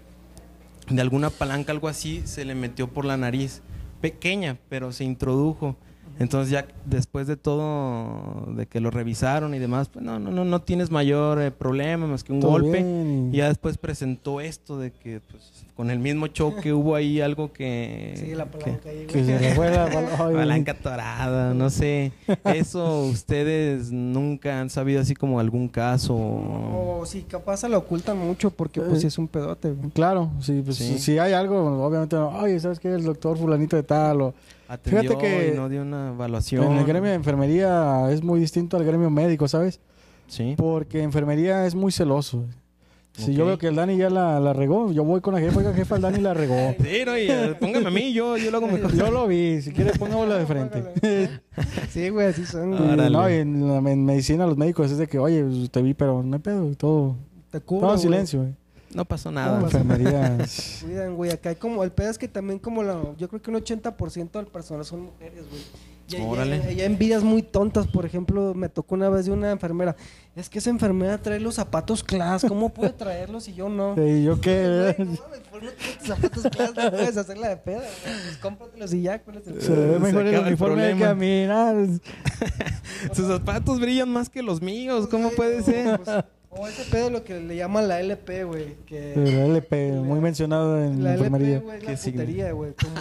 de alguna palanca, algo así, se le metió por la nariz. Pequeña, pero se introdujo. Entonces ya después de todo, de que lo revisaron y demás, pues no, no, no, no tienes mayor eh, problema más que un Todo golpe. bien y- ya después presentó esto de que pues, con el mismo choque hubo ahí algo que... Sí, la que- palanca ahí, que güey. se le fue la pal- ay, <laughs> palanca torada, no sé. Eso ustedes nunca han sabido así como algún caso. O sí, capaz se lo ocultan mucho porque pues Eh. sí es un pedote, güey. Claro, sí, pues Sí. si hay algo, obviamente, no, oye, ¿sabes qué? El doctor fulanito de tal o... Atendió Fíjate que y no dio una evaluación. En el gremio de enfermería es muy distinto al gremio médico, ¿sabes? Sí. Porque enfermería es muy celoso. Si yo veo que el Dani ya la, la regó, yo voy con la jefa, oiga, jefa, el Dani la regó. <laughs> Sí, no, y, eh, póngame a mí, yo, yo lo hago mejor. Yo lo vi, si quiere pongámosla de frente. <laughs> Sí, güey, así son. Órale. no, y en, la- en medicina los médicos es de que, oye, pues, te vi, pero no hay pedo, y todo, Te cubro, todo en silencio. güey. No pasó No, nada. enfermería. <laughs> Cuidan, güey. Acá hay como, el pedo es que también como la, yo creo que un 80% del personal son mujeres, güey. Y hay, Órale. hay- hay envidias muy tontas, por ejemplo, me tocó una vez de una enfermera. Es que esa enfermera trae los zapatos class, ¿cómo puede traerlos y yo no? ¿Y yo qué? Güey, no no tus zapatos class no puedes hacerla de pedo, güey. Pues cómpratelos y ya, ¿cuál es el Se pedo? ve mejor el uniforme de caminar. <laughs> Sus zapatos brillan más que los míos, ¿cómo puede ser? pues, o ese pedo lo que le llaman la LP, güey. Que El LP, muy mencionado en La enfermería. LP, güey, es la putería, güey. Como,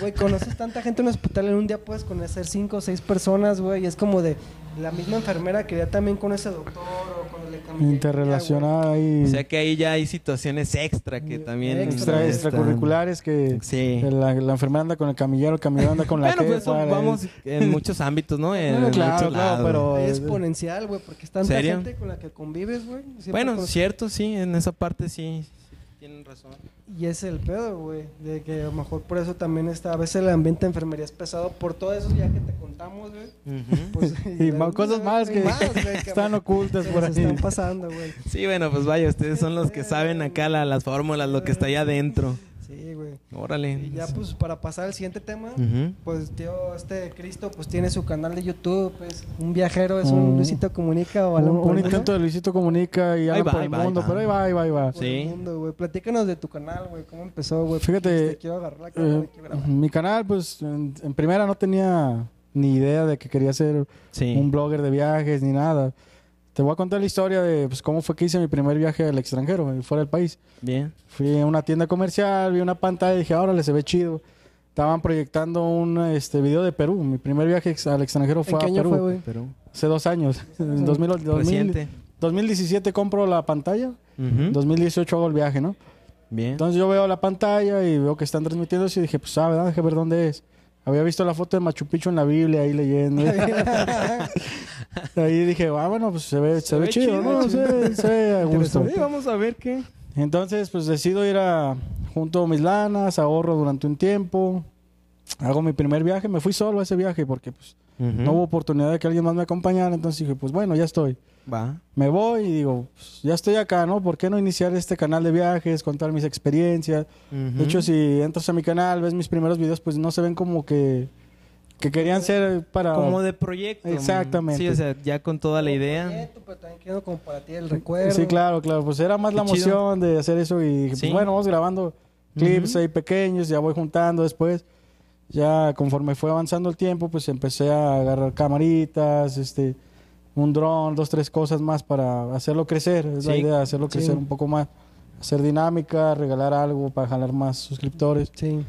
güey, conoces tanta gente en un hospital, en un día puedes conocer cinco o seis personas, güey. Y es como de la misma enfermera que ya también con ese doctor o con el de camillería, Interrelacionada ahí. O sea que ahí ya hay situaciones extra que también... extra, Extra- extracurriculares que Sí. la, la enfermera anda con el camillero, el camillero anda con la Bueno, pues eso vamos en muchos ámbitos, ¿no? En, Bueno, en claro, muchos claro, lados. pero-. Es exponencial, güey, porque es tanta ¿Serio? gente con la que convives, güey. Bueno, cierto, sí, en esa parte sí. sí, Tienen razón. Y es el pedo, güey. De que a lo mejor por eso también está. A veces el ambiente de enfermería es pesado por todo eso ya que te contamos, güey. Pues, <laughs> Y más- cosas más que están ocultas por ahí. están pasando, güey. Sí, bueno, pues vaya, ustedes son los que saben acá la- las fórmulas, lo que está allá adentro. Sí, güey. Órale. Y ya, pues, para pasar al siguiente tema, pues, tío, este Cristo, pues, tiene su canal de YouTube, pues, un viajero, es un Mm. Luisito Comunica o Un, Alan un el intento de Luisito Comunica y Ahí Alan va, por ahí el va, mundo, va. pero ahí va, ahí va, ahí va. por Sí. el mundo, güey. Platícanos de tu canal, güey, cómo empezó, güey. Fíjate, te quiero agarrar la cámara Eh, y mi canal, pues, en, en primera no tenía ni idea de que quería ser Sí. un blogger de viajes ni nada. Te voy a contar la historia de pues, cómo fue que hice mi primer viaje al extranjero, eh, fuera del país. Bien. Fui a una tienda comercial, vi una pantalla y dije, órale, se ve chido. Estaban proyectando un este, video de Perú. Mi primer viaje al extranjero fue ¿En qué a año Perú. fue, güey? Pero Hace dos años. <laughs> En 2000, 2000 reciente. 2017 compro la pantalla. Ujú. En 2018 hago el viaje, ¿no? Bien. Entonces yo veo la pantalla y veo que están transmitiendo eso y dije, pues, ¿sabes? Déjame ver dónde es. Había visto la foto de Machu Picchu en la Biblia ahí leyendo. <laughs> <laughs> <laughs> ahí dije, ah, bueno, pues se ve, se, ve, ve chido, chido, ¿no? Se, se ve a <laughs> gusto. Sí, vamos a ver qué. Entonces, pues decido ir a junto mis lanas, ahorro durante un tiempo, hago mi primer viaje, me fui solo a ese viaje porque pues no hubo oportunidad de que alguien más me acompañara, entonces dije, pues bueno, ya estoy. Va. Me voy y digo, pues, ya estoy acá, ¿no? ¿Por qué no iniciar este canal de viajes, contar mis experiencias? De hecho, si entras a mi canal, ves mis primeros videos, pues no se ven como que, que querían ser para... Como de proyecto. Exactamente. Sí, o sea, ya con toda la idea. Proyecto, Pero también quiero como para ti el recuerdo. Sí, claro, claro. Pues era más Qué la chido. emoción de hacer eso y Sí. pues bueno, vamos grabando clips ahí pequeños, ya voy juntando después. Ya conforme fue avanzando el tiempo, pues empecé a agarrar camaritas, este, un dron, dos, tres cosas más para hacerlo crecer. Es la Sí. idea, hacerlo Sí. crecer un poco más. Hacer dinámica, regalar algo para jalar más suscriptores. Sí.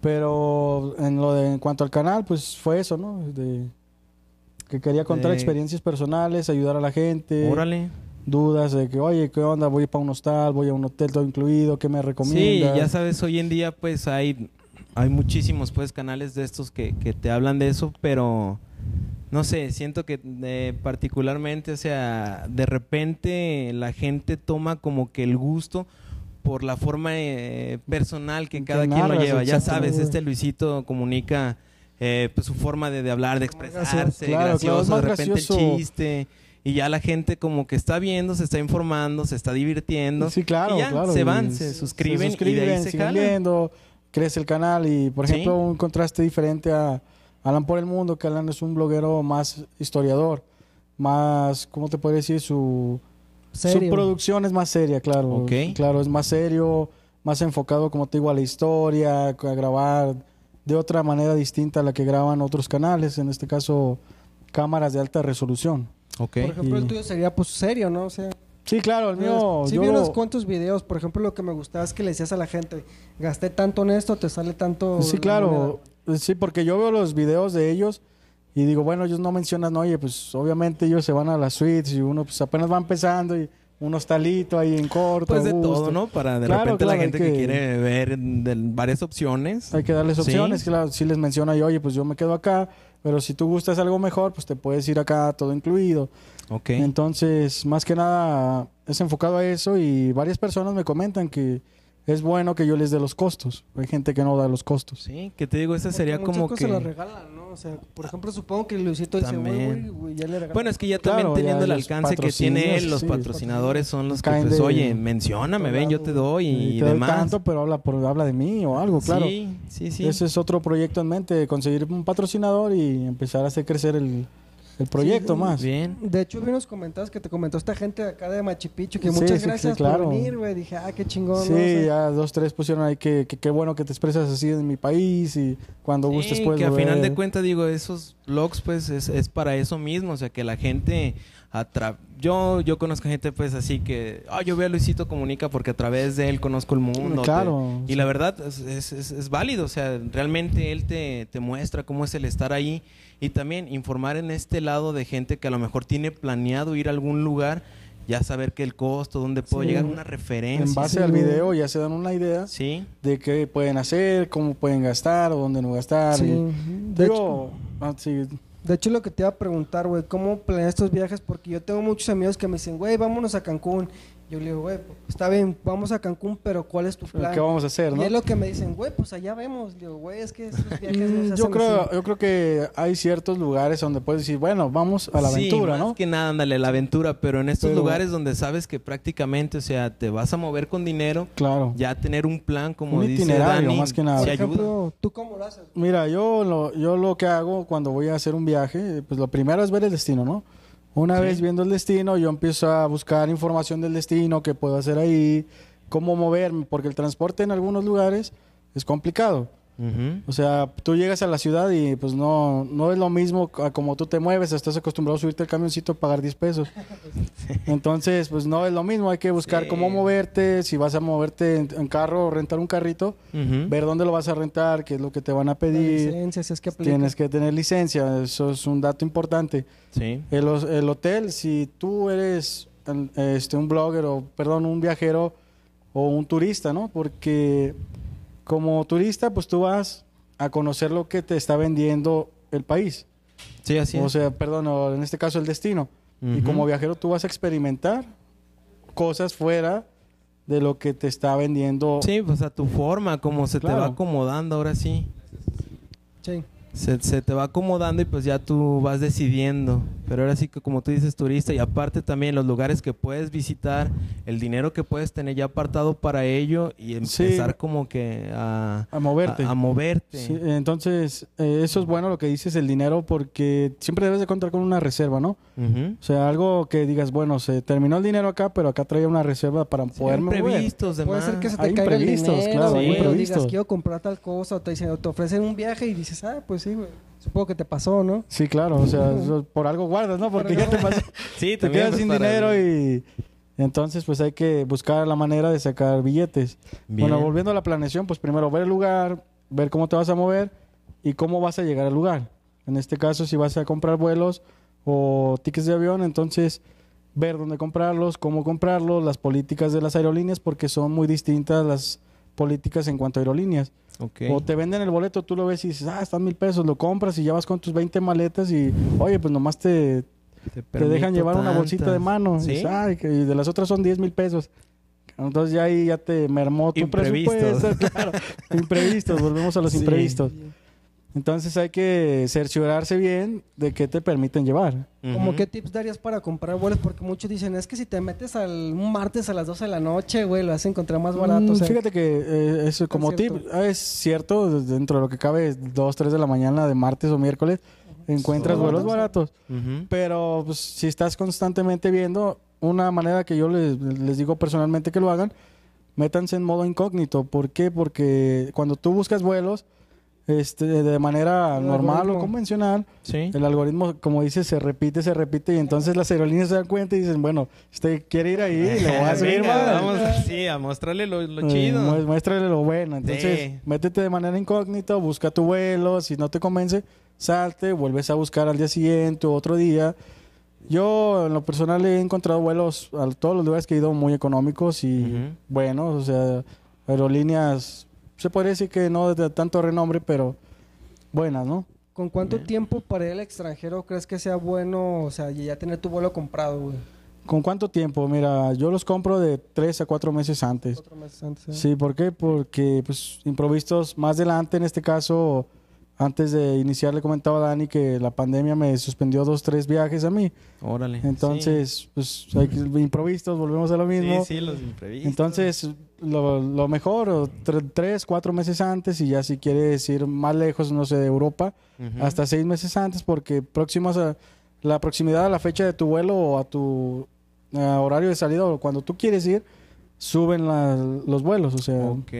Pero en lo de, en cuanto al canal, pues fue eso, ¿no? De, que quería contar De- experiencias personales, ayudar a la gente. Órale. dudas de que, oye, ¿qué onda? Voy para un hostal, voy a un hotel todo incluido, ¿qué me Sí, recomiendas? ya sabes, hoy en día pues hay, hay muchísimos pues canales de estos que, que te hablan de eso, pero no sé, siento que eh, particularmente, o sea, de repente la gente toma como que el gusto por la forma eh, personal que Que cada quien lo lleva. Ya sabes, este Luisito comunica eh, pues, su forma de, de hablar, de expresarse, Claro, gracioso, de repente gracioso. el chiste. Y ya la gente como que está viendo, se está informando, se está divirtiendo. Sí, claro, y ya claro. se van, se suscriben, y de ahí se siguen viendo, crece el canal y, por Sí. ejemplo, un contraste diferente a Alan por el Mundo, que Alan es un bloguero más historiador, más, ¿cómo te podría decir? Su, su producción es más seria, claro. Ok. Claro, es más serio, más enfocado, como te digo, a la historia, a grabar de otra manera distinta a la que graban otros canales, en este caso, cámaras de alta resolución. Ok. Por ejemplo, Y- el tuyo sería pues serio, ¿no? O sea, Sí, claro, el mío... si yo vi unos cuantos videos, por ejemplo, lo que me gustaba es que le decías a la gente, gasté tanto en esto, te sale tanto... Sí, la claro. moneda". Sí, porque yo veo los videos de ellos y digo, bueno, ellos no mencionan, oye, pues obviamente ellos se van a las suites y uno pues apenas va empezando y un hostalito ahí en corto. Pues de gusto. todo, ¿no? Para de Claro, repente claro, la gente que... que- quiere ver de varias opciones. Hay que darles Sí. opciones, claro. Si les menciona y oye, pues yo me quedo acá, pero si tú gustas algo mejor, pues te puedes ir acá todo incluido. Ok. Entonces, más que nada es enfocado a eso y varias personas me comentan que es bueno que yo les dé los costos. Hay gente que no da los costos. Sí, que te digo, Porque sería como cosas que... se las regalan, ¿no? O sea, por ejemplo, supongo que Luisito dice, güey, También. güey, güey, ya le regalan. Bueno, es que ya Claro, también teniendo ya el alcance que tiene él, los sí. patrocinadores son los que, pues, de- oye, mencióname, ven, yo te doy y, te doy demás. tanto, pero habla, por, habla de mí o algo, claro. Sí, sí, sí. Ese es otro proyecto en mente, conseguir un patrocinador y empezar a hacer crecer el, el proyecto Sí, más. Bien. De hecho, vi unos comentarios que te comentó esta gente de acá de Machipicho, que Sí, muchas sí, sí, gracias claro. por venir, güey. Dije, ah, qué chingón, Sí, ¿no? O sea, ya dos, tres pusieron ahí que que qué bueno que te expresas así en mi país y cuando gustes puedes que a final de cuentas digo, esos blogs pues es, es para eso mismo, o sea, que la gente atra yo yo conozco gente pues así que, ah, yo veo a Luisito Comunica porque a través de él conozco el mundo. Claro, te- y sí. la verdad es, es, es- es válido, o sea, realmente él te, te muestra cómo es el estar ahí y también informar en este lado de gente que a lo mejor tiene planeado ir a algún lugar, ya saber que el costo, dónde puedo Sí. llegar, una referencia. En base Sí, al video ya se dan una idea Sí. de qué pueden hacer, cómo pueden gastar o dónde no gastar. sí. y- De, hecho, digo, ah, sí, de hecho, lo que te iba a preguntar, güey, ¿cómo planeas estos viajes? Porque yo tengo muchos amigos que me dicen, güey, vámonos a Cancún. Yo le digo, güey, pues, está bien, vamos a Cancún, pero ¿cuál es tu plan? ¿qué vamos a hacer, Y no? es lo que me dicen, güey, pues allá vemos. Le digo, güey, es que esos <laughs> viajes no se Mm, yo hacen creo, así". yo creo que hay ciertos lugares donde puedes decir, bueno, vamos a la Sí, aventura, más ¿no? que nada, ándale, la aventura, pero en estos Pero- lugares donde sabes que prácticamente, o sea, te vas a mover con dinero, Claro. ya tener un plan, como Un dice itinerario, Dani, más que nada. Por ayuda. ¿tú cómo lo haces? Mira, yo lo, yo lo que hago cuando voy a hacer un viaje, pues lo primero es ver el destino, ¿no? Una Sí. vez viendo el destino, yo empiezo a buscar información del destino, qué puedo hacer ahí, cómo moverme, porque el transporte en algunos lugares es complicado. O sea, tú llegas a la ciudad y pues no, no es lo mismo a como tú te mueves, estás acostumbrado a subirte al camioncito y pagar 10 pesos. <laughs> Entonces, pues no es lo mismo, hay que buscar Sí. cómo moverte, si vas a moverte en, en carro o rentar un carrito, ver dónde lo vas a rentar, qué es lo que te van a pedir. licencia, si es que aplica. Tienes que tener licencia, eso es un dato importante. Sí. El, el hotel, si tú eres este, un blogger o, perdón, un viajero o un turista, ¿no? Porque como turista, pues tú vas a conocer lo que te está vendiendo el país. Sí, así O es. sea, perdón, o en este caso el destino. Y como viajero tú vas a experimentar cosas fuera de lo que te está vendiendo. Sí, pues a tu forma, como se te va acomodando ahora sí. Sí. Se, se te va acomodando y pues ya tú vas decidiendo. Pero ahora sí que como tú dices turista y aparte también los lugares que puedes visitar, el dinero que puedes tener ya apartado para ello y Sí. empezar como que a, A moverte. a, a moverte. Sí, entonces, eh, eso es bueno lo que dices, el dinero, porque siempre debes de contar con una reserva, ¿no? O sea, algo que digas, bueno, se terminó el dinero acá, pero acá traía una reserva para poderme mover. imprevistos, Puede demás. ser que se te Hay caiga el imprevistos, dinero, claro, o digas, imprevistos. quiero comprar tal cosa, o te dicen, o te ofrecen un viaje y dices, ah, pues sí, güey. Supongo que te pasó, ¿no? Sí, claro, o sea, eso por algo guardas, ¿no? Porque Por ya te pasó. Sí, te quedas pues, sin dinero y entonces pues hay que buscar la manera de sacar billetes. Bien. Bueno, volviendo a la planeación, pues primero ver el lugar, ver cómo te vas a mover y cómo vas a llegar al lugar. En este caso, si vas a comprar vuelos o tickets de avión, entonces ver dónde comprarlos, cómo comprarlos, las políticas de las aerolíneas, porque son muy distintas las políticas en cuanto a aerolíneas. O te venden el boleto, tú lo ves y dices, ah, están mil pesos, lo compras y ya vas con tus 20 maletas y, oye, pues nomás te, te dejan llevar una bolsita de mano. Y ¿Sí? dices, "Ay, que- y de las otras son 10 mil pesos. Entonces ya ahí ya te mermó tu Imprevistos. presupuesto. <laughs> Claro, imprevistos, volvemos a los Sí. imprevistos. Entonces hay que cerciorarse bien de qué te permiten llevar. ¿Cómo qué tips darías para comprar vuelos? Porque muchos dicen, es que si te metes al un martes a las 12 de la noche, güey, lo vas a encontrar más barato. Mm, o sea, Fíjate que eh, eso como tip cierto. ah, es cierto, dentro de lo que cabe, 2, 3 de la mañana de martes o miércoles, encuentras ¿Son vuelos baratos? baratos. Ujú. Pero pues, si estás constantemente viendo, una manera que yo les, les digo personalmente que lo hagan, métanse en modo incógnito. ¿Por qué? Porque cuando tú buscas vuelos este, de manera El normal o convencional, Sí. el algoritmo, como dices, se repite, se repite y entonces las aerolíneas se dan cuenta y dicen, bueno, usted quiere ir ahí, le voy a <laughs> subir vamos sí, a mostrarle lo, lo Eh, chido. mu- muéstrale lo bueno. Entonces, Sí. métete de manera incógnita, busca tu vuelo. Si no te convence, salte, vuelves a buscar al día siguiente o otro día. Yo, en lo personal, he encontrado vuelos a todos los lugares que he ido muy económicos y buenos. O sea, aerolíneas, se podría decir que no de tanto renombre, pero buenas, ¿no? ¿Con cuánto Bien. tiempo para ir al extranjero crees que sea bueno, o sea, ya tener tu vuelo comprado, güey? ¿Con cuánto tiempo? Mira, yo los compro de tres a cuatro meses antes. Cuatro meses antes. ¿eh? Sí, ¿por qué? Porque, pues, improvistos más adelante, en este caso, antes de iniciar, le comentaba a Dani que la pandemia me suspendió dos, tres viajes a mí. Órale. Entonces, pues, hay que, improvistos, volvemos a lo mismo. Sí, sí, los imprevistos. Entonces, lo, lo mejor, o tre- tres, cuatro meses antes, y ya si quieres ir más lejos, no sé, de Europa, hasta seis meses antes, porque próximos a la proximidad a la fecha de tu vuelo o a tu eh, horario de salida o cuando tú quieres ir, suben la- los vuelos. O sea, Ok.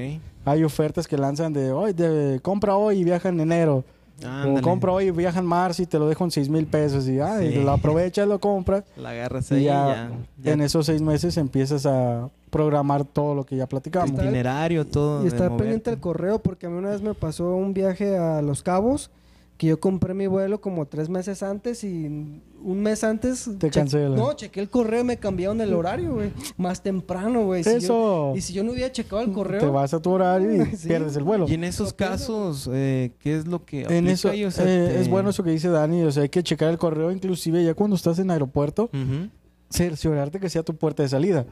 Hay ofertas que lanzan de hoy, de compra hoy y viaja en enero. Ándale. O compra hoy y viaja en marzo y te lo dejo en seis mil pesos. Y ay, Sí. lo aprovechas, lo compras. La agarras Y ahí ya, ya. ya en esos seis meses empiezas a programar todo lo que ya platicamos. Itinerario, todo. Y estar pendiente del correo, porque a mí una vez me pasó un viaje a Los Cabos, que yo compré mi vuelo como tres meses antes y un mes antes... Te cancelan. No, chequé el correo y me cambiaron el horario, güey. Más temprano, güey. Si yo- Eso y si yo no hubiera checado el correo... te vas a tu horario y <laughs> Sí. pierdes el vuelo. Y en esos casos, eh, ¿qué es lo que En aplica eso ahí? O sea, eh, te- es bueno eso que dice Dani, o sea, hay que checar el correo inclusive ya cuando estás en aeropuerto, Ujú. cerciorarte que sea tu puerta de salida.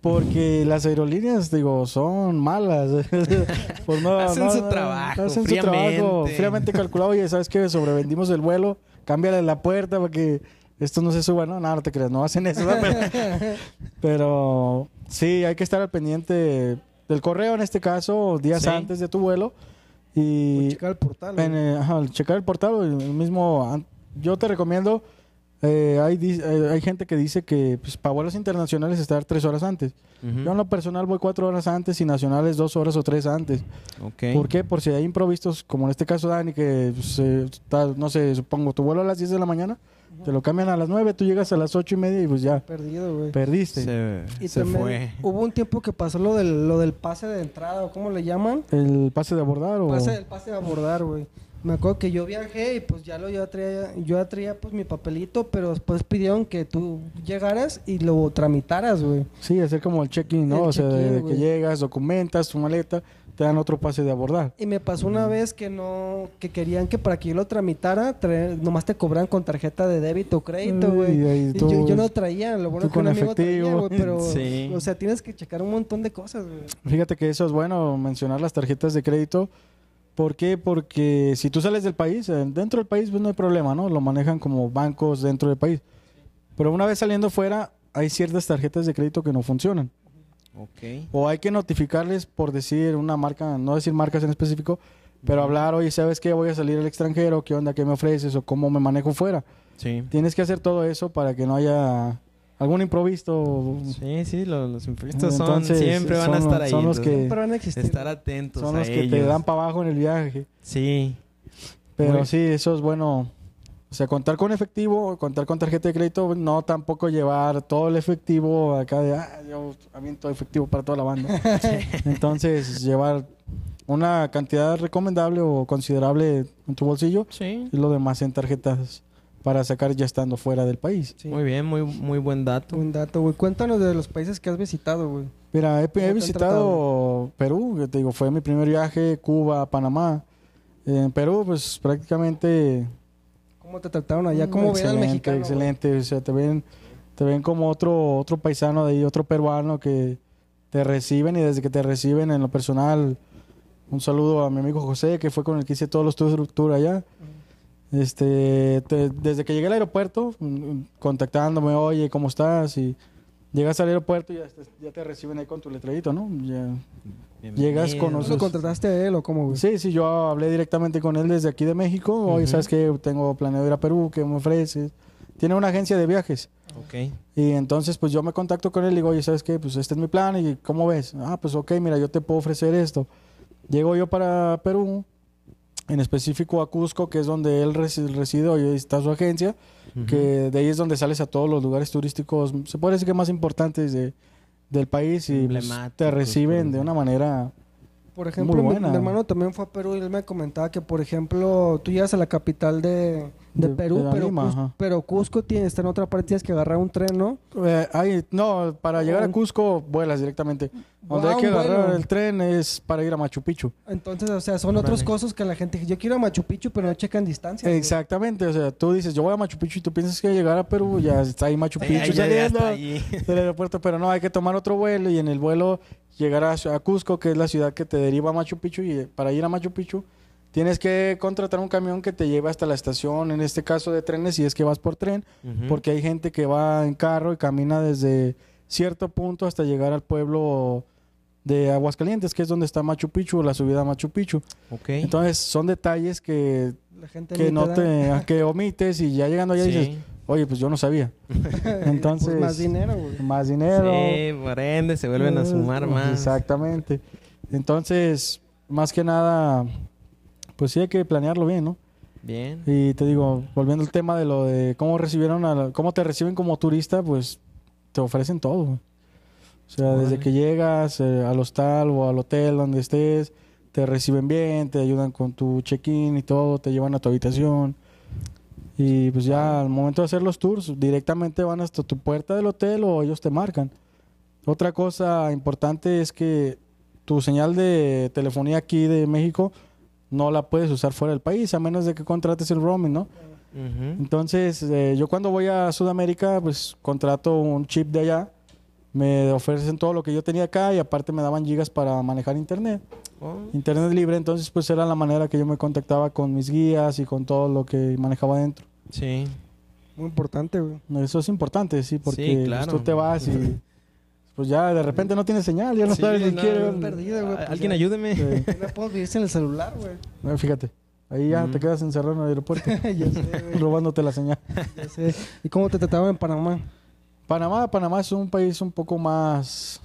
Porque las aerolíneas, digo, son malas. <laughs> Pues no- Hacen no- su no- trabajo, hacen su trabajo fríamente. fríamente calculado. Oye, ¿sabes qué? Sobrevendimos el vuelo, cámbiale la puerta para que esto no se suba. No, no, no te creas, no hacen eso. Pero, <laughs> pero sí, hay que estar al pendiente del correo en este caso, días Sí. antes de tu vuelo. Pues Y checar el portal. en, ajá, checar el portal, o el mismo. Yo te recomiendo. Eh, hay, eh, hay gente que dice que pues, para vuelos internacionales estar tres horas antes. Yo en lo personal voy cuatro horas antes y nacionales dos horas o tres antes. ¿Por qué? Por si hay improvistos, como en este caso Dani, que pues, eh, está, no sé, supongo tu vuelo a las 10 de la mañana, te lo cambian a las 9, tú llegas a las ocho y media y pues ya Perdido, güey. perdiste. Se, Y se también fue. hubo un tiempo que pasó lo del, lo del pase de entrada, o cómo le llaman. El pase de abordar o... Pase, el pase de abordar, güey. Me acuerdo que yo viajé y pues ya lo yo traía, yo traía pues mi papelito, pero después pidieron que tú llegaras y lo tramitaras, güey. Sí, hacer como el check-in, ¿no? El o sea, de, que llegas, documentas tu maleta, te dan otro pase de abordar. Y me pasó una vez que no, que querían que para que yo lo tramitara, traer- nomás te cobran con tarjeta de débito o crédito, güey. yo, yo no traía, lo bueno es que un amigo traía, efectivo. güey, pero, <laughs> Sí. o sea, tienes que checar un montón de cosas, güey. Fíjate que eso es bueno mencionar las tarjetas de crédito. ¿Por qué? Porque si tú sales del país, eh, dentro del país pues no hay problema, ¿no? Lo manejan como bancos dentro del país. Pero una vez saliendo fuera, hay ciertas tarjetas de crédito que no funcionan. Ok. O hay que notificarles por decir una marca, no decir marcas en específico, pero hablar, oye, ¿sabes qué? Voy a salir al extranjero, ¿qué onda? ¿Qué me ofreces? ¿O cómo me manejo fuera? Sí. Tienes que hacer todo eso para que no haya algún improviso. Sí, sí, lo- los imprevistos son, Entonces, siempre van a son- estar ahí. son los que- Siempre van a existir. Estar atentos Son a los que ellos. te dan para abajo en el viaje. Sí. Pero Muy- sí, eso es bueno. O sea, contar con efectivo, contar con tarjeta de crédito, no tampoco llevar todo el efectivo acá de, ah, yo aviento efectivo para toda la banda. <laughs> Entonces, llevar una cantidad recomendable o considerable en tu bolsillo Sí. y lo demás en tarjetas para sacar ya estando fuera del país. Sí. Muy bien, muy, muy buen dato. Buen dato, güey. Cuéntanos de los países que has visitado, güey. Mira, he, he visitado Perú, que te digo, fue mi primer viaje, Cuba, Panamá. En Perú, pues prácticamente ¿Cómo te trataron allá? ¿Cómo ven al excelente, mexicano? güey? excelente, o sea, te ven, te ven como otro, otro paisano de ahí, otro peruano que te reciben y desde que te reciben en lo personal, un saludo a mi amigo José, que fue con el que hice todos los tours tour allá. Este, te- desde que llegué al aeropuerto, mm, contactándome, oye, ¿cómo estás? Y llegas al aeropuerto y ya te, ya te reciben ahí con tu letrerito, ¿no? Ya- Llegas con ¿Tú los- lo contrataste a él o cómo, güey? Sí, sí, yo hablé directamente con él desde aquí de México. Oye. ¿sabes qué? Tengo planeado ir a Perú, ¿qué me ofreces? Tiene una agencia de viajes. Ok. Y entonces, pues yo me contacto con él y digo, oye, ¿sabes qué? Pues este es mi plan y ¿cómo ves? Ah, pues ok, mira, yo te puedo ofrecer esto. Llego yo para Perú, en específico a Cusco, que es donde él resi- reside, hoy está su agencia, que de ahí es donde sales a todos los lugares turísticos, se puede decir que más importantes de, del país y pues, te reciben de una manera... Por ejemplo, Muy mi, buena. mi hermano también fue a Perú y él me comentaba que, por ejemplo, tú llegas a la capital de, de De- Perú, de pero, Lima, Cus- ajá. pero Cusco tiene, está en otra parte, tienes que agarrar un tren, ¿no? Eh, ay, no, para llegar a Cusco vuelas directamente. Donde hay que agarrar el tren es para ir a Machu Picchu. Entonces, o sea, son otras Órale. cosas que la gente dice, yo quiero a Machu Picchu, pero no checan distancia. güey. Exactamente, o sea, tú dices, yo voy a Machu Picchu y tú piensas que llegar a Perú, ya está ahí Machu Picchu saliendo está ahí. <laughs> del aeropuerto, pero no, hay que tomar otro vuelo y en el vuelo llegar a, a Cusco, que es la ciudad que te deriva a Machu Picchu, y para ir a Machu Picchu tienes que contratar un camión que te lleve hasta la estación, en este caso de trenes, si es que vas por tren, porque hay gente que va en carro y camina desde cierto punto hasta llegar al pueblo de Aguascalientes, que es donde está Machu Picchu, la subida a Machu Picchu. Ok. Entonces son detalles que, La gente que no te que omites y ya llegando allá Sí. dices, oye, pues yo no sabía. <laughs> Entonces, Pues más dinero, güey. más dinero. Sí, por ende se vuelven a sumar más. Exactamente. Entonces, más que nada, pues sí hay que planearlo bien, ¿no? Bien. Y te digo, volviendo al tema de lo de cómo recibieron a la- cómo te reciben como turista, pues te ofrecen todo. güey. O sea, desde que llegas eh, al hostal o al hotel donde estés, te reciben bien, te ayudan con tu check-in y todo, te llevan a tu habitación. Y pues ya al momento de hacer los tours, directamente van hasta tu puerta del hotel o ellos te marcan. Otra cosa importante es que tu señal de telefonía aquí de México no la puedes usar fuera del país, a menos de que contrates el roaming, ¿no? Entonces, eh, yo cuando voy a Sudamérica, pues contrato un chip de allá, me ofrecen todo lo que yo tenía acá y aparte me daban gigas para manejar internet, Oh, internet libre, entonces pues era la manera que yo me contactaba con mis guías y con todo lo que manejaba dentro. Sí. Muy importante, güey. Eso es importante, sí, porque Sí, pues, tú te vas y <laughs> pues ya de repente no tienes señal, ya no Sí, sabes ni no, perdido, güey. pues Alguien ya. ayúdeme. Sí. <laughs> No puedo vivir sin el celular, güey. Bueno, Fíjate, ahí ya te quedas encerrado en el aeropuerto <laughs> ya sé, güey. robándote la señal. <laughs> Ya sé. ¿Y cómo te trataban en Panamá? Panamá, Panamá es un país un poco más,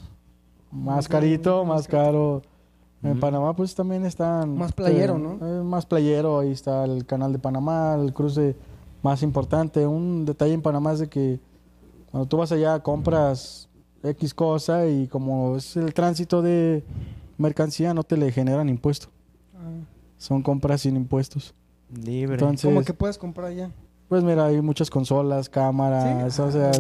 más carito, más más caro. En. Panamá pues también están... Más playero, eh, ¿no? eh, más playero, ahí está el canal de Panamá, el cruce más importante. Un detalle en Panamá es de que cuando tú vas allá compras X cosa y como es el tránsito de mercancía no te le generan impuesto. Ah, Son compras sin impuestos. Libre. Entonces, ¿Cómo que puedes comprar allá? pues mira, hay muchas consolas, cámaras, Sí. o sea,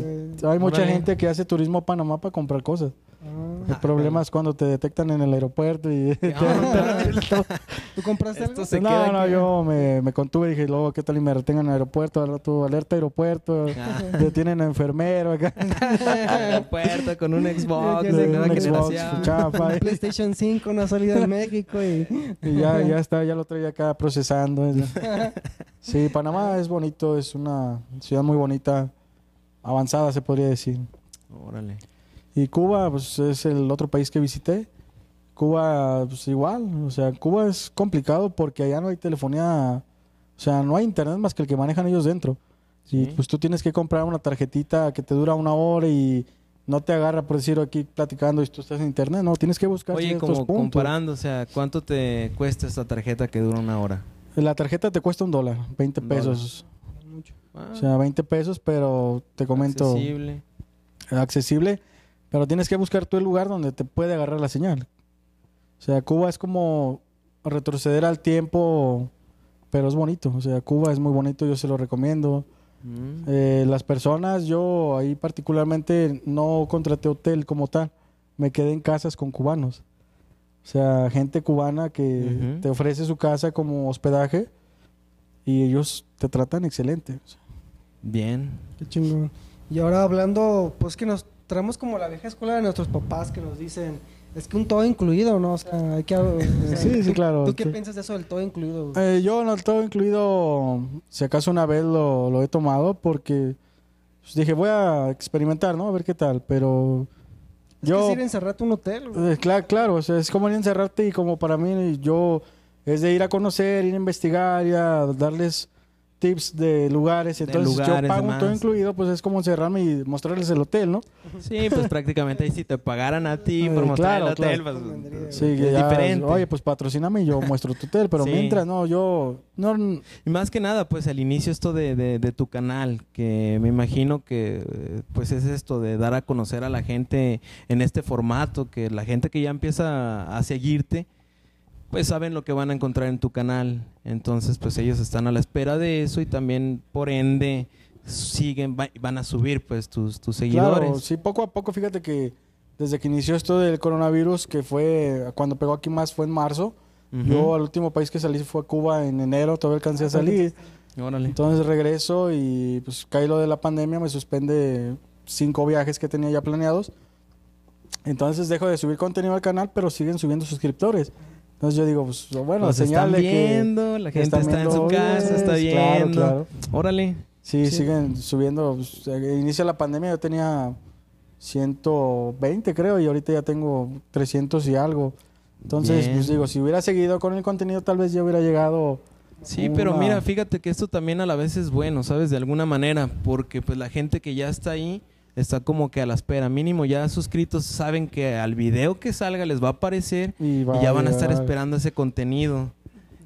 Ah, hay mucha gente que hace turismo a Panamá para comprar cosas. Ah. El problema es cuando te detectan en el aeropuerto y... <laughs> <laughs> ¿Tú compraste Esto algo? se no, queda no, aquí. yo me, me contuve y dije, luego, ¿qué tal y me retengan en el aeropuerto? Al rato, alerta aeropuerto, Ah. detienen a enfermero acá. <laughs> Aeropuerto con un Xbox de sé, nueva un Xbox, generación. chafa, Un PlayStation 5 no ha salido en México y... y ya, ya está, ya lo traía acá procesando. Sí, Panamá es bonito, es una ciudad muy bonita, avanzada se podría decir. Órale. Y Cuba, pues es el otro país que visité. Cuba, pues igual, o sea, Cuba es complicado porque allá no hay telefonía, o sea, no hay internet más que el que manejan ellos dentro. Y Sí. pues tú tienes que comprar una tarjetita que te dura una hora y no te agarra, por decir, aquí platicando y tú estás en internet, no, tienes que buscar Oye, como puntos. comparando, o sea, ¿cuánto te cuesta esta tarjeta que dura una hora? La tarjeta te cuesta un dólar, 20 Un dólar. pesos. O sea, 20 pesos, pero te comento, accesible. accesible, pero tienes que buscar tú el lugar donde te puede agarrar la señal. O sea, Cuba es como retroceder al tiempo, pero es bonito. O sea, Cuba es muy bonito, yo se lo recomiendo. Mm. Eh, las personas, yo ahí particularmente no contraté hotel como tal, me quedé en casas con cubanos. O sea, gente cubana que te ofrece su casa como hospedaje y ellos te tratan excelente. Bien. Qué chingón. Y ahora hablando, pues que nos traemos como la vieja escuela de nuestros papás que nos dicen, es que un todo incluido, ¿no? O sea, hay que... <laughs> o sea, Sí, sí, ¿tú- claro. ¿Tú qué Sí. piensas de eso del todo incluido? Eh, yo no todo incluido, si acaso una vez lo, lo he tomado porque pues, dije voy a experimentar, ¿no? A ver qué tal, pero es yo... que es ir a encerrarte a un hotel. Eh, claro, claro, o sea, es como ir a encerrarte y como para mí yo es de ir a conocer, ir a investigar, y a darles tips de lugares, De entonces lugares, yo pago demás. todo incluido, pues es como encerrarme y mostrarles el hotel, ¿no? Sí, pues prácticamente ahí si te pagaran a ti <laughs> Eh, por mostrar claro, el hotel, claro. pues, Sí, es ya, diferente. Oye, pues patrocíname y yo muestro tu hotel, pero Sí. mientras no, yo no Y más que nada, pues al inicio esto de, de- de tu canal, que me imagino que pues es esto de dar a conocer a la gente en este formato, que la gente que ya empieza a seguirte, pues saben lo que van a encontrar en tu canal. Entonces, pues ellos están a la espera de eso y también, por ende, siguen, va- van a subir pues tus, tus seguidores. Claro, sí, poco a poco, fíjate que desde que inició esto del coronavirus, que fue cuando pegó aquí más fue en marzo, yo al último país que salí fue Cuba en enero, todavía alcancé a salir. Órale. Entonces regreso y pues cae lo de la pandemia, me suspende cinco viajes que tenía ya planeados. Entonces dejo de subir contenido al canal, pero siguen subiendo suscriptores. Entonces yo digo, pues bueno, señal están que viendo, la gente está en su casa, está viendo. claro. Órale. Sí, Sí. siguen subiendo. pues, inicia la pandemia, yo tenía 120 creo y ahorita ya tengo 300 y algo. Entonces, Bien. pues digo, si hubiera seguido con el contenido tal vez ya hubiera llegado... Sí, pero mira, fíjate que esto también a la vez es bueno, ¿sabes? De alguna manera, porque pues la gente que ya está ahí está como que a la espera. Mínimo ya suscritos saben que al video que salga les va a aparecer Y, ya van a estar esperando ese contenido.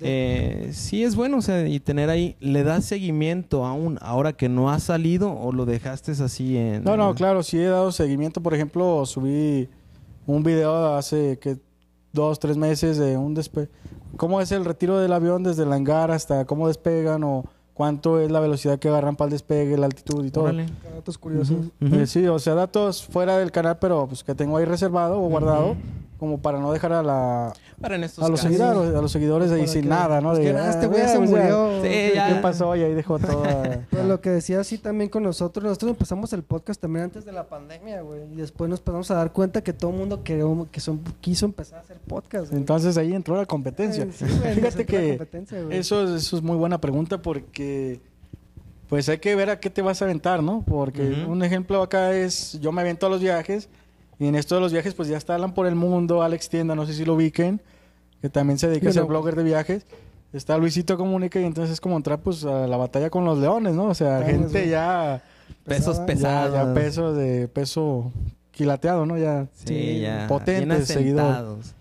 Eh, sí es bueno, o sea, y tener ahí, ¿le das seguimiento aún ahora que no ha salido o lo dejaste así en... No, no, claro, sí he dado seguimiento. Por ejemplo, subí un video hace que dos, tres meses de un despe... ¿Cómo es el retiro del avión desde el hangar hasta cómo despegan o cuánto es la velocidad que agarran para el despegue, la altitud y todo? Órale. Datos curiosos. Ujú. Eh, sí, o sea, datos fuera del canal, pero pues que tengo ahí reservado o guardado. Como para no dejar a la Para en estos a los casos. seguidores, a los seguidores ahí Para sin que- nada, ¿no? pues De, que nada, este güey "Ah, se pues, ya, murió. Sí, ¿Qué- ya. ¿Qué pasó? Y ahí dejó <laughs> toda... Pero lo que decía así también con nosotros, nosotros empezamos el podcast también antes de la pandemia, güey. Y después nos empezamos a dar cuenta que todo el mundo que son, quiso empezar a hacer podcast. güey. Entonces ahí entró la competencia. Sí, güey, Fíjate que. Eso, es- eso es muy buena pregunta porque pues hay que ver a qué te vas a aventar, ¿no? Porque un ejemplo acá es, yo me avento a los viajes y en esto de los viajes pues ya está Alan por el mundo, Alex Tienda, no sé si lo ubiquen, que también se dedica Yo a ser no. blogger de viajes. Está Luisito Comunica y entonces es como entrar pues a la batalla con los leones, ¿no? O sea, Claro, gente sí. ya, Pesos Pesada. pesados. ya, ya peso de peso quilateado, ¿no? Ya Sí, ya. potentes seguidores.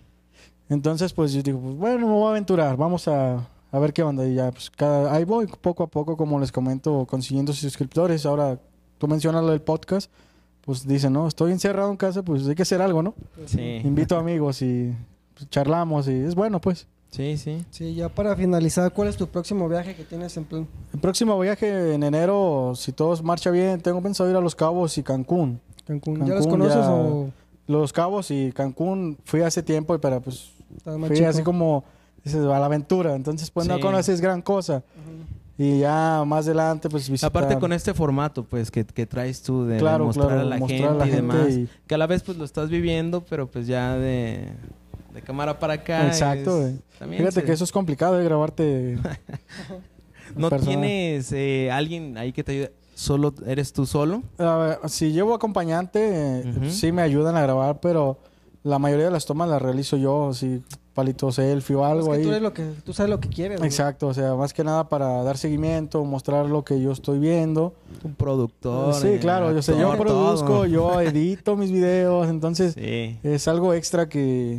entonces, pues yo digo, pues bueno, me voy a aventurar, vamos a, a ver qué onda. Y ya, pues cada, ahí voy poco a poco, como les comento, consiguiendo suscriptores. Ahora, tú mencionas lo del podcast, pues dicen, no, estoy encerrado en casa, pues hay que hacer algo, ¿no? Sí. Invito amigos y pues, charlamos y es bueno, pues. Sí, sí. Sí, ya para finalizar, ¿cuál es tu próximo viaje que tienes en plan? El próximo viaje en enero, si todo marcha bien, tengo pensado ir a Los Cabos y Cancún. Cancún. ¿Ya los Cancún conoces ya- o Los Cabos y Cancún fui hace tiempo, pero pues estás más fui chico? así como dices, a la aventura. Entonces, pues no conoces gran cosa. Y ya más adelante, pues visitar. Aparte con este formato, pues, que, que traes tú de, Claro, mostrar claro, a la mostrar gente a la y gente demás. y- Que a la vez, pues, lo estás viviendo, pero pues ya de, de cámara para acá. Exacto, es- también Fíjate se- que eso es complicado de grabarte. <laughs> ¿No tienes eh, alguien ahí que te ayude? ¿Solo eres tú solo? A ver, si llevo acompañante, eh, sí me ayudan a grabar, pero la mayoría de las tomas las realizo yo, así palito selfie o Es algo que ahí. tú, eres lo que, tú sabes lo que quieres. güey. Exacto, o sea, más que nada para dar seguimiento, mostrar lo que yo estoy viendo. Un productor. sí, eh, claro, yo sé, yo produzco, todo. yo <laughs> edito mis videos, entonces Sí. es algo extra que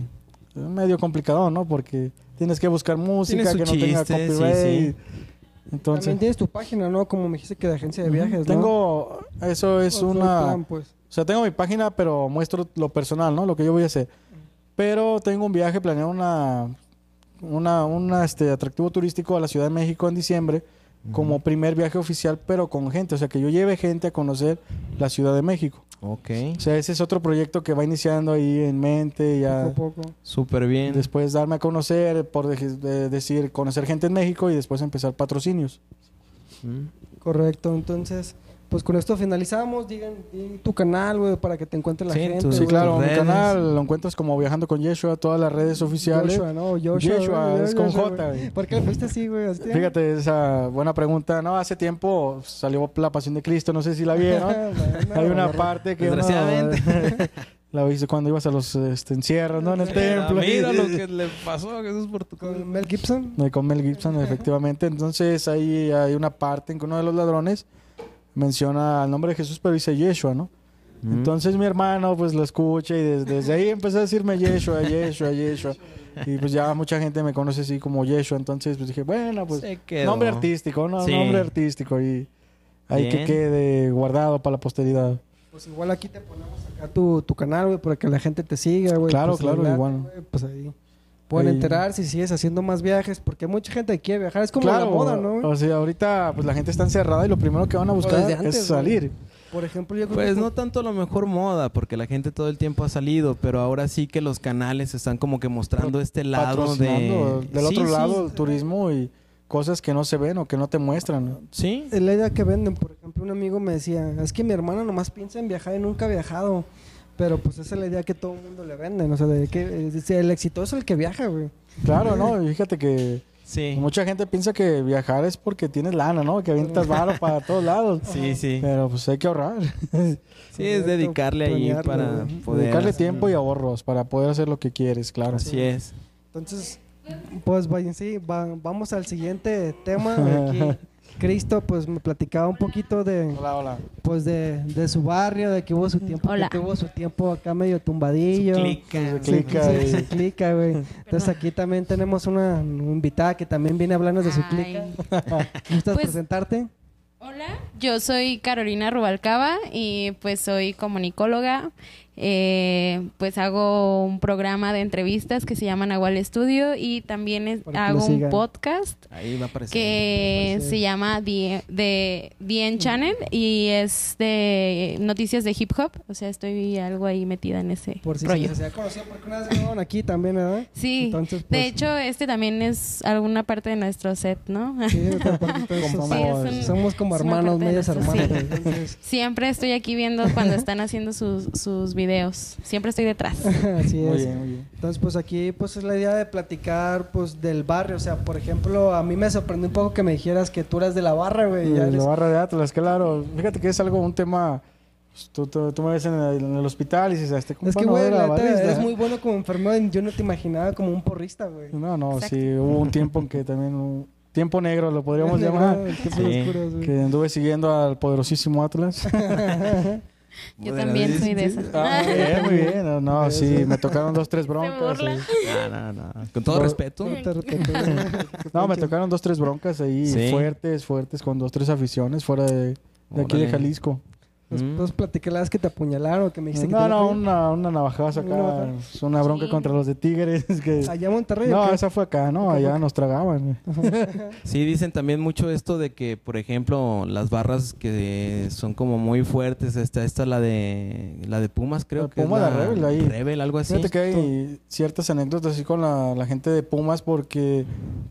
es medio complicado, ¿no? Porque tienes que buscar música que no tenga chiste, sí, copyright. sí. Entonces, También tienes tu página, ¿no? Como me dijiste que de agencia de viajes, ¿no? tengo, eso es ¿Cuál fue el una, plan, pues? o sea, tengo mi página, pero muestro lo personal, ¿no? Lo que yo voy a hacer. Pero tengo un viaje planeado una, una, una, este, atractivo turístico a la Ciudad de México en diciembre. como primer viaje oficial, pero con gente. O sea, que yo lleve gente a conocer la Ciudad de México. Ok. O sea, ese es otro proyecto que va iniciando ahí en mente. Ya Poco a poco. Súper bien. después darme a conocer, por de- de- decir, conocer gente en México y después empezar patrocinios. Mm. Correcto, entonces, pues con esto finalizamos. Digan di tu canal, güey, para que te encuentre la Sí, gente. Sí, claro, mi canal lo encuentras como Viajando con Yeshua, todas las redes oficiales. Joshua, no, Joshua. Güey, es con Joshua, J, güey. ¿Por qué le fuiste así, güey? Fíjate, esa buena pregunta. No, hace tiempo salió La Pasión de Cristo, no sé si la vieron. <laughs> Bueno, Hay una parte que uno- Desgraciadamente. <laughs> la viste cuando ibas a los este, encierros, ¿no? En el templo. Mira lo que le pasó a Jesús por tu Con. Mel Gibson. Eh, Con Mel Gibson, efectivamente. Entonces ahí hay una parte en que uno de los ladrones menciona el nombre de Jesús, pero dice Yeshua, ¿no? Mm. Entonces mi hermano pues lo escucha y desde, desde ahí empezó a decirme Yeshua, Yeshua, Yeshua. Y pues ya mucha gente me conoce así como Yeshua. Entonces pues dije, bueno, pues nombre artístico, ¿no? Sí. Nombre artístico y ahí que quede guardado para la posteridad. Pues igual aquí te ponemos acá tu, tu canal, güey, para que la gente te siga, güey. Claro, Pues, claro, igual. Pues ahí pueden Ahí. enterar si sigues haciendo más viajes, porque mucha gente quiere viajar. Es como claro, la moda, ¿no? O sea, ahorita pues la gente está encerrada y lo primero que van a Pues, buscar antes, es güey. salir. Por ejemplo, yo creo Pues que... no tanto a lo mejor moda, porque la gente todo el tiempo ha salido, pero ahora sí que los canales están como que mostrando este lado de... del Sí, otro sí. lado el turismo y cosas que no se ven o que no te muestran. Sí, Es la idea que venden. Por ejemplo, un amigo me decía, es que mi hermano nomás piensa en viajar y nunca ha viajado. Pero pues esa es la idea que todo el mundo le venden. O sea, de que eh, el exitoso es el que viaja, güey. Claro, ¿no? Fíjate que sí. mucha gente piensa que viajar es porque tienes lana, ¿no? Que avientas varo para todos lados. <laughs> Sí, sí. Pero pues hay que ahorrar. <laughs> Sí, es dedicarle ahí para poder... Dedicarle tiempo y ahorros para poder hacer lo que quieres, claro. Así es. Entonces, pues vayan, sí, va- vamos al siguiente tema. Aquí, <laughs> Cristo, pues me platicaba un poquito de, Hola, hola. pues de, de su barrio, de que hubo su tiempo, Hola. que tuvo su tiempo acá medio tumbadillo. Su clica. Su clica Sí, y- su clica, güey. <laughs> Entonces aquí también tenemos una invitada que también viene a hablarnos de su clica. <laughs> ¿Gustas Pues- presentarte? Hola, yo soy Carolina Rubalcaba y pues soy comunicóloga. Eh, pues hago un programa de entrevistas que se llama Nahual Estudio y también es- hago un podcast Ahí va a aparecer. que se llama The, The, The End Channel y es de noticias de hip hop. O sea, estoy algo ahí metida en ese Por si rollo. se, ha conocido porque una vez aquí también, ¿verdad? Sí, Entonces, de pues, hecho, este también es alguna parte de nuestro set, ¿no? sí, Como- <laughs> Sí, es un- somos como hermanos, medios hermanos. sí. entonces, Siempre estoy aquí viendo cuando están haciendo sus, sus videos. Siempre estoy detrás. <laughs> así Muy es. bien, muy bien. Entonces, pues aquí pues es la idea de platicar pues del barrio. O sea, por ejemplo, a mí me sorprendió un poco que me dijeras que tú eras de la barra, güey. eres- la barra de Atlas, claro. Fíjate que es algo, un tema. pues, Tú, tú, tú me ves en el, en el hospital y dices, este compa Es que, no güey, barrista". eres muy bueno como enfermero. Yo no te imaginaba como un porrista, güey. No, no, Exacto. sí, hubo un tiempo en que también. un tiempo negro lo podríamos <laughs> llamar. Tiempos Sí. oscuros. Que anduve siguiendo al poderosísimo Atlas. <laughs> Yo también soy de esas. Ah, muy bien, muy bien. No, no, sí, me tocaron dos, tres <laughs> broncas. burla. ahí. No, no, no. Con todo No. respeto. Te respeto, güey. <laughs> No, me tocaron dos, tres broncas ahí Sí. fuertes, fuertes, con dos, tres aficiones fuera de, de aquí de. Jalisco. Pues, Mm. pues platiqué la vez que te apuñalaron, que me dijiste que No, te no, fue- una, una navajaza Una acá. navaja. Es una bronca Sí. contra los de Tigres. <laughs> que- Allá en Monterrey. ¿o No, qué? esa fue acá, ¿no? Allá nos tragaban. <laughs> Sí, dicen también mucho esto de que, por ejemplo, las barras que son como muy fuertes, esta, esta la de la de Pumas, creo La que Puma, es la Rebel, ahí. Rebel, algo así. Fíjate que hay ciertas anécdotas así con la, la gente de Pumas porque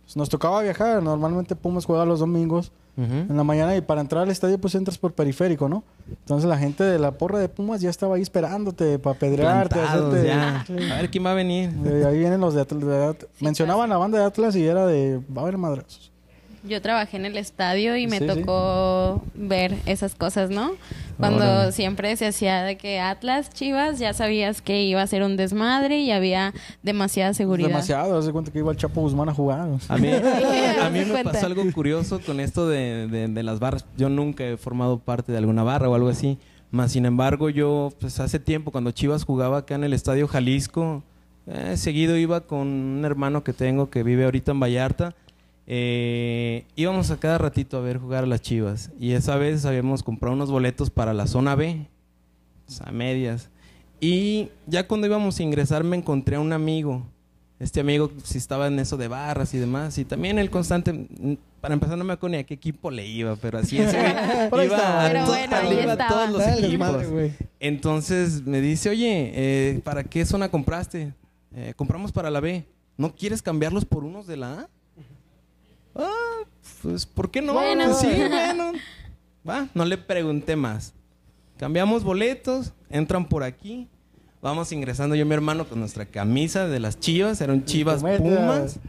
pues, nos tocaba viajar. Normalmente Pumas juega los domingos En la mañana y para entrar al estadio pues entras por periférico, ¿no? Entonces la gente de la porra de Pumas ya estaba ahí esperándote para pedrearte, Plantados hacerte... ya. A ver quién va a venir. Ahí vienen los de Atlas. de At- Mencionaban la banda de Atlas y era de... Va a haber madrazos. Yo trabajé en el estadio y me Sí, sí. tocó ver esas cosas, ¿no? Cuando Órale. siempre se hacía de que Atlas, Chivas, ya sabías que iba a ser un desmadre y había demasiada seguridad. Demasiado. Haz de cuenta que iba el Chapo Guzmán a jugar. A mí, <laughs> a mí me pasó algo curioso con esto de, de- de las barras. Yo nunca he formado parte de alguna barra o algo así. Más sin embargo, yo, pues hace tiempo, cuando Chivas jugaba acá en el Estadio Jalisco, eh, seguido iba con un hermano que tengo que vive ahorita en Vallarta. Eh, íbamos a cada ratito a ver jugar a las Chivas. Y esa vez habíamos comprado unos boletos para la zona B, o sea, medias. Y ya cuando íbamos a ingresar me encontré a un amigo este amigo si estaba en eso de barras y demás. Y también el constante, mm, para empezar no me acuerdo ni a qué equipo le iba, pero así es. <laughs> Iba estaba. a, Pero to- bueno, ahí iba a todos los Dale, equipos. güey. Entonces me dice, oye, eh, ¿para qué zona compraste? "Eh, compramos para la B. ¿No quieres cambiarlos por unos de la A? Ah, pues, ¿por qué no? Bueno. Pues, sí, bueno. Va, no le pregunté más. Cambiamos boletos, entran por aquí. Vamos ingresando yo y mi hermano con nuestra camisa de las chivas, eran chivas pumas.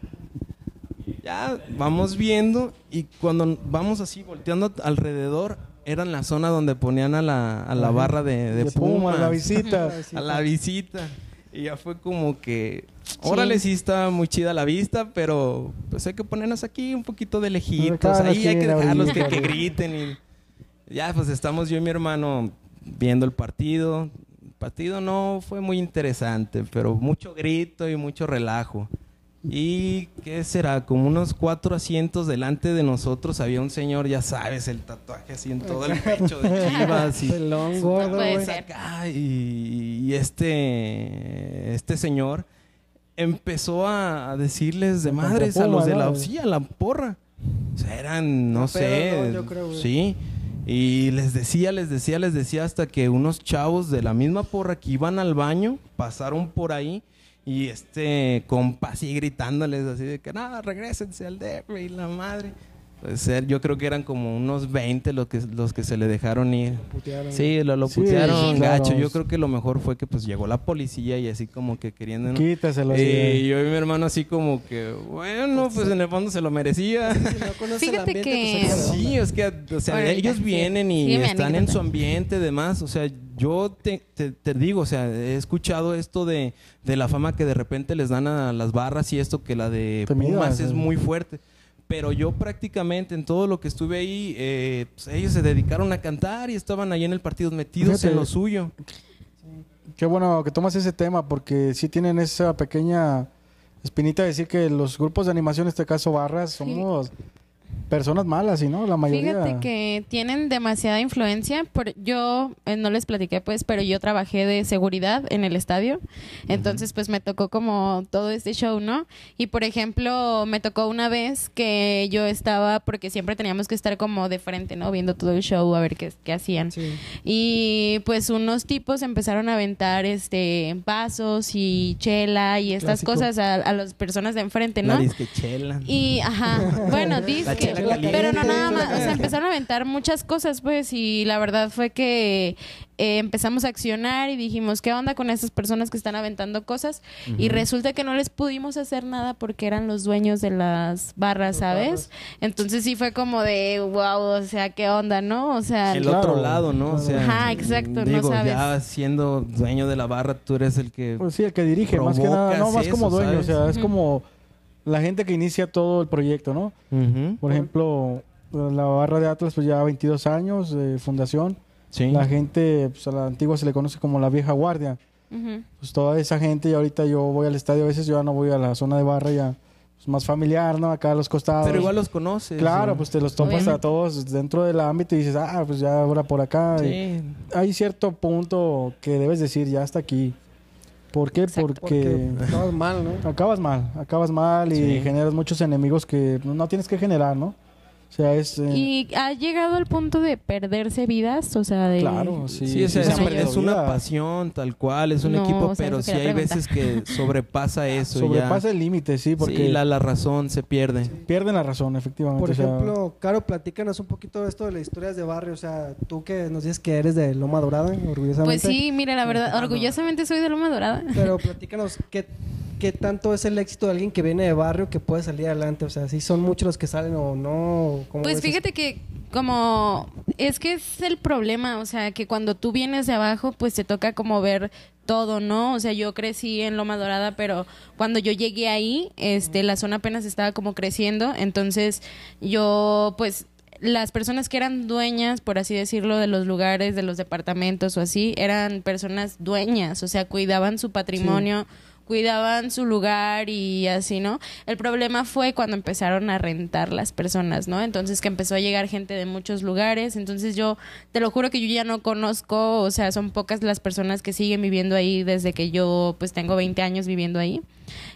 Ya vamos viendo y cuando vamos así volteando alrededor, eran la zona donde ponían a la, a la barra de, de De Pumas, Pumas, la visita. <laughs> a la visita. Y ya fue como que, órale, sí está muy chida la vista, pero pues hay que ponernos aquí un poquito de lejitos. Ahí hay que dejarlos que, que griten. Y ya, pues estamos yo y mi hermano viendo el partido. El partido no fue muy interesante, pero mucho grito y mucho relajo. Y qué será, como unos cuatro asientos delante de nosotros había un señor, ya sabes, el tatuaje así en todo el pecho de <laughs> chivas. y Pelón, gordo, y, y este, este señor empezó a, decirles de madres a los de la a la porra. O sea, eran, no No, sé, no, yo creo, sí. Y les decía, les decía, les decía hasta que unos chavos de la misma porra que iban al baño pasaron por ahí y este compa así gritándoles así de que nada, regresense al DF y la madre. Pues eh, yo creo que eran como unos 20 los que, los que se le dejaron ir. Putearon. Sí, lo, lo Sí, putearon sí, claro. gacho. Yo creo que lo mejor fue que pues llegó la policía y así como que queriendo... Quítaselo. así. Y yo y mi hermano así como que, bueno, pues en el fondo se lo merecía. Si no el Fíjate ambiente, que- pues, de Sí, es que, o sea, Ahorita, ellos sí. vienen y están en su ambiente, demás. O sea, yo te, te- te digo, o sea, he escuchado esto de, de la fama que de repente les dan a las barras y esto que la de Pumas es eh. muy fuerte. Pero yo prácticamente en todo lo que estuve ahí, eh, pues, ellos se dedicaron a cantar y estaban ahí en el partido metidos Fíjate. en lo suyo. Qué bueno que tomas ese tema porque sí tienen esa pequeña espinita de decir que los grupos de animación, en este caso barras, somos personas malas, ¿y no? La mayoría. Fíjate que tienen demasiada influencia. Por, yo eh, no les platiqué, pues, pero yo trabajé de seguridad en el estadio. Entonces, pues, me tocó como todo este show, ¿no? Y, por ejemplo, me tocó una vez que yo estaba, porque siempre teníamos que estar como de frente, ¿no? Viendo todo el show, a ver qué, qué hacían. Sí. Y pues unos tipos empezaron a aventar este vasos y chela y estas Clásico. cosas a, a las personas de enfrente, ¿no? La disquechela. Y, ajá, bueno, <laughs> caliente. pero no nada más, o sea, empezaron a aventar muchas cosas, pues, y la verdad fue que eh, empezamos a accionar y dijimos, ¿qué onda con esas personas que están aventando cosas? Y resulta que no les pudimos hacer nada porque eran los dueños de las barras, ¿sabes? Entonces sí fue como de, wow, o sea, ¿qué onda, no? O sea, el Claro, otro lado, ¿no? O sea, Ajá, exacto, no sabes. ya siendo dueño de la barra, tú eres el que Pues sí, el que dirige, más que nada. No, más como dueño, o sea, es como la gente que inicia todo el proyecto, ¿no? Por ejemplo, la barra de Atlas, pues ya 22 años de fundación. Sí. La gente, pues a la antigua se le conoce como la vieja guardia. Pues toda esa gente, y ahorita yo voy al estadio, a veces yo ya no voy a la zona de barra, ya pues, más familiar, ¿no? Acá a los costados. Pero igual los conoces. Claro, ¿no? pues te los topas Obviamente. a todos dentro del ámbito y dices, ah, pues ya ahora por acá. Sí. Hay cierto punto que debes decir, ya hasta aquí. ¿Por qué? Exacto. Porque Porque todo mal, ¿no? acabas mal, acabas mal y Sí. generas muchos enemigos que no tienes que generar, ¿no? O sea, es... eh, Y ha llegado al punto de perderse vidas, o sea, de... Claro, sí. Es, una pasión tal cual, es un No, equipo, o sea, pero sí hay veces que <laughs> sobrepasa eso. Sobrepasa ya. el límite, sí, porque Sí, la, la razón se pierde. pierden la razón, efectivamente. Por o sea, ejemplo, Caro, platícanos un poquito de esto de las historias de barrio. O sea, tú que nos dices que eres de Loma Dorada, orgullosamente. Pues sí, mira, la verdad, orgullosamente soy de Loma Dorada. Pero <laughs> platícanos qué, qué tanto es el éxito de alguien que viene de barrio que puede salir adelante. O sea, si son muchos los que salen o no. ¿Cómo Pues fíjate que como es que es el problema, o sea, que cuando tú vienes de abajo, pues te toca como ver todo, ¿no? O sea, yo crecí en Loma Dorada, pero cuando yo llegué ahí, este, la zona apenas estaba como creciendo, entonces yo, pues, las personas que eran dueñas, por así decirlo, de los lugares, de los departamentos o así, eran personas dueñas, o sea, cuidaban su patrimonio, cuidaban su lugar y así, ¿no? El problema fue cuando empezaron a rentar las personas, ¿no? Entonces que empezó a llegar gente de muchos lugares, entonces yo te lo juro que yo ya no conozco, o sea, son pocas las personas que siguen viviendo ahí desde que yo pues tengo 20 años viviendo ahí.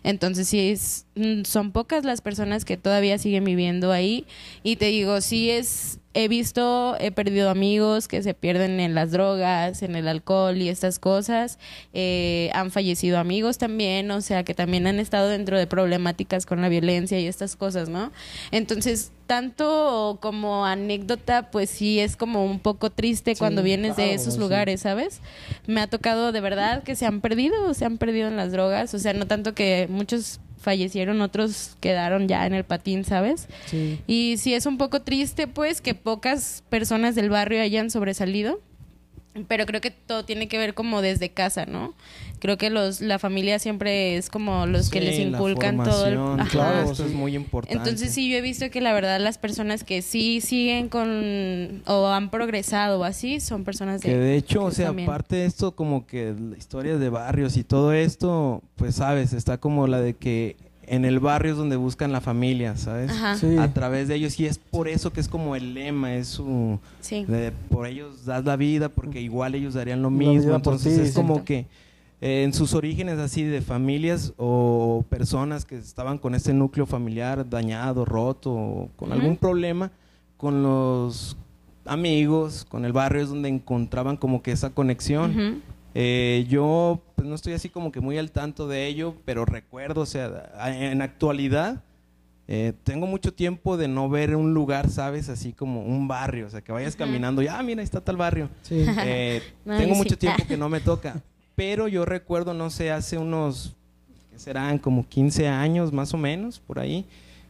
Entonces sí es, mm, son pocas las personas que todavía siguen viviendo ahí y te digo, sí es he visto, he perdido amigos que se pierden en las drogas, en el alcohol y estas cosas. Eh, han fallecido amigos también, o sea, que también han estado dentro de problemáticas con la violencia y estas cosas, ¿no? Entonces, tanto como anécdota, pues sí es como un poco triste cuando vienes de esos lugares, ¿sabes? Me ha tocado de verdad que se han perdido, se han perdido en las drogas, o sea, no tanto que muchos fallecieron, otros quedaron ya en el patín, ¿sabes? Sí. Y sí es un poco triste, pues, que pocas personas del barrio hayan sobresalido. Pero creo que todo tiene que ver como desde casa, ¿no? Creo que los la familia siempre es como los que les la inculcan todo. el- Ajá. Claro, esto es muy importante. Entonces sí, yo he visto que la verdad las personas que sí siguen con o han progresado o así son personas de... Que de hecho, o sea, también. aparte de esto, como que la historia de barrios y todo esto, pues sabes, está como la de que en el barrio es donde buscan la familia, ¿sabes? Ajá, sí. Sí. A través de ellos, y es por eso que es como el lema, es su... de- por ellos das la vida, porque igual ellos darían lo mismo, entonces ti, es como exacto. que eh, en sus orígenes así de familias o personas que estaban con ese núcleo familiar dañado, roto, o con algún problema, con los amigos, con el barrio es donde encontraban como que esa conexión. Ujú. Eh, yo pues no estoy así como que muy al tanto de ello, pero recuerdo, o sea, a- en actualidad eh, tengo mucho tiempo de no ver un lugar, ¿sabes? Así como un barrio, o sea, que vayas caminando y, ah, mira, ahí está tal barrio. Sí. Eh, <laughs> No, tengo yo mucho sí. tiempo que no me toca, pero yo recuerdo, no sé, hace unos, que serán como 15 años más o menos, por ahí,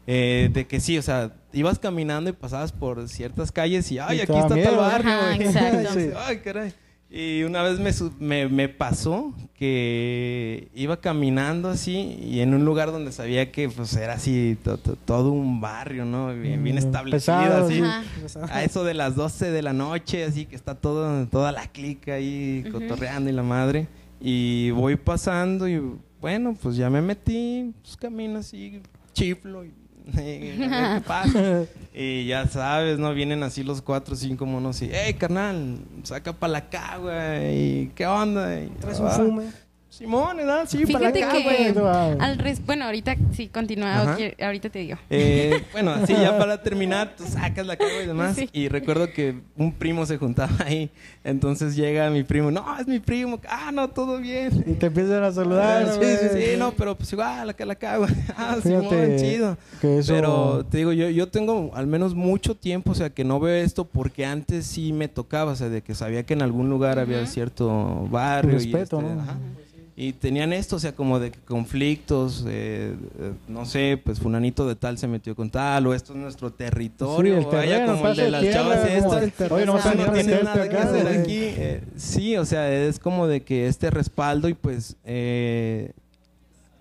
eh, de que sí, o sea, ibas caminando y pasabas por ciertas calles y, ay, Y aquí está tal miedo. barrio, Ajá, <laughs> exacto. Sí. Ay, caray. Y una vez me, su- me, me pasó que iba caminando así y en un lugar donde sabía que pues era así to- to- todo un barrio, ¿no? Bien, bien Mm, establecido, pesado, así. Ajá. A eso de las 12 de la noche, así que está todo, toda la clica ahí Ujú. cotorreando y la madre. Y voy pasando y bueno, pues ya me metí, pues camino así, chiflo y <laughs> qué pasa. Y ya sabes, ¿no? Vienen así los cuatro o cinco monos y, hey, carnal, saca para la cagua y qué onda. Y, Traes un "Ah, fume. Simón, ¿verdad? Sí, para la Fíjate cagua. que güey, wow. al res- bueno, ahorita sí continúa, ahorita te digo. Eh, <laughs> bueno, así ya para terminar, tú sacas la cagua y demás. Sí. Y recuerdo que un primo se juntaba ahí. Entonces llega mi primo, no, es mi primo. Ah, no, todo bien. Y te empiezan a saludar. Ah, sí, sí, sí, no, pero pues igual, acá la cago. <laughs> Ah, Simón, Fíjate chido. que eso- Pero te digo, yo, yo tengo al menos mucho tiempo, o sea, que no veo esto porque antes sí me tocaba, o sea, de que sabía que en algún lugar había cierto barrio. Respeto, y, este, ¿no? ajá. Y tenían esto, o sea, como de conflictos, eh, eh, no sé, pues fulanito de tal se metió con tal, o esto es nuestro territorio, Sí, el o vaya terreno, como el de las tierra, chavas estas. Oye, no no venir a tiene meterte nada que hacer aquí. Eh, sí, o sea, es como de que este respaldo y pues eh,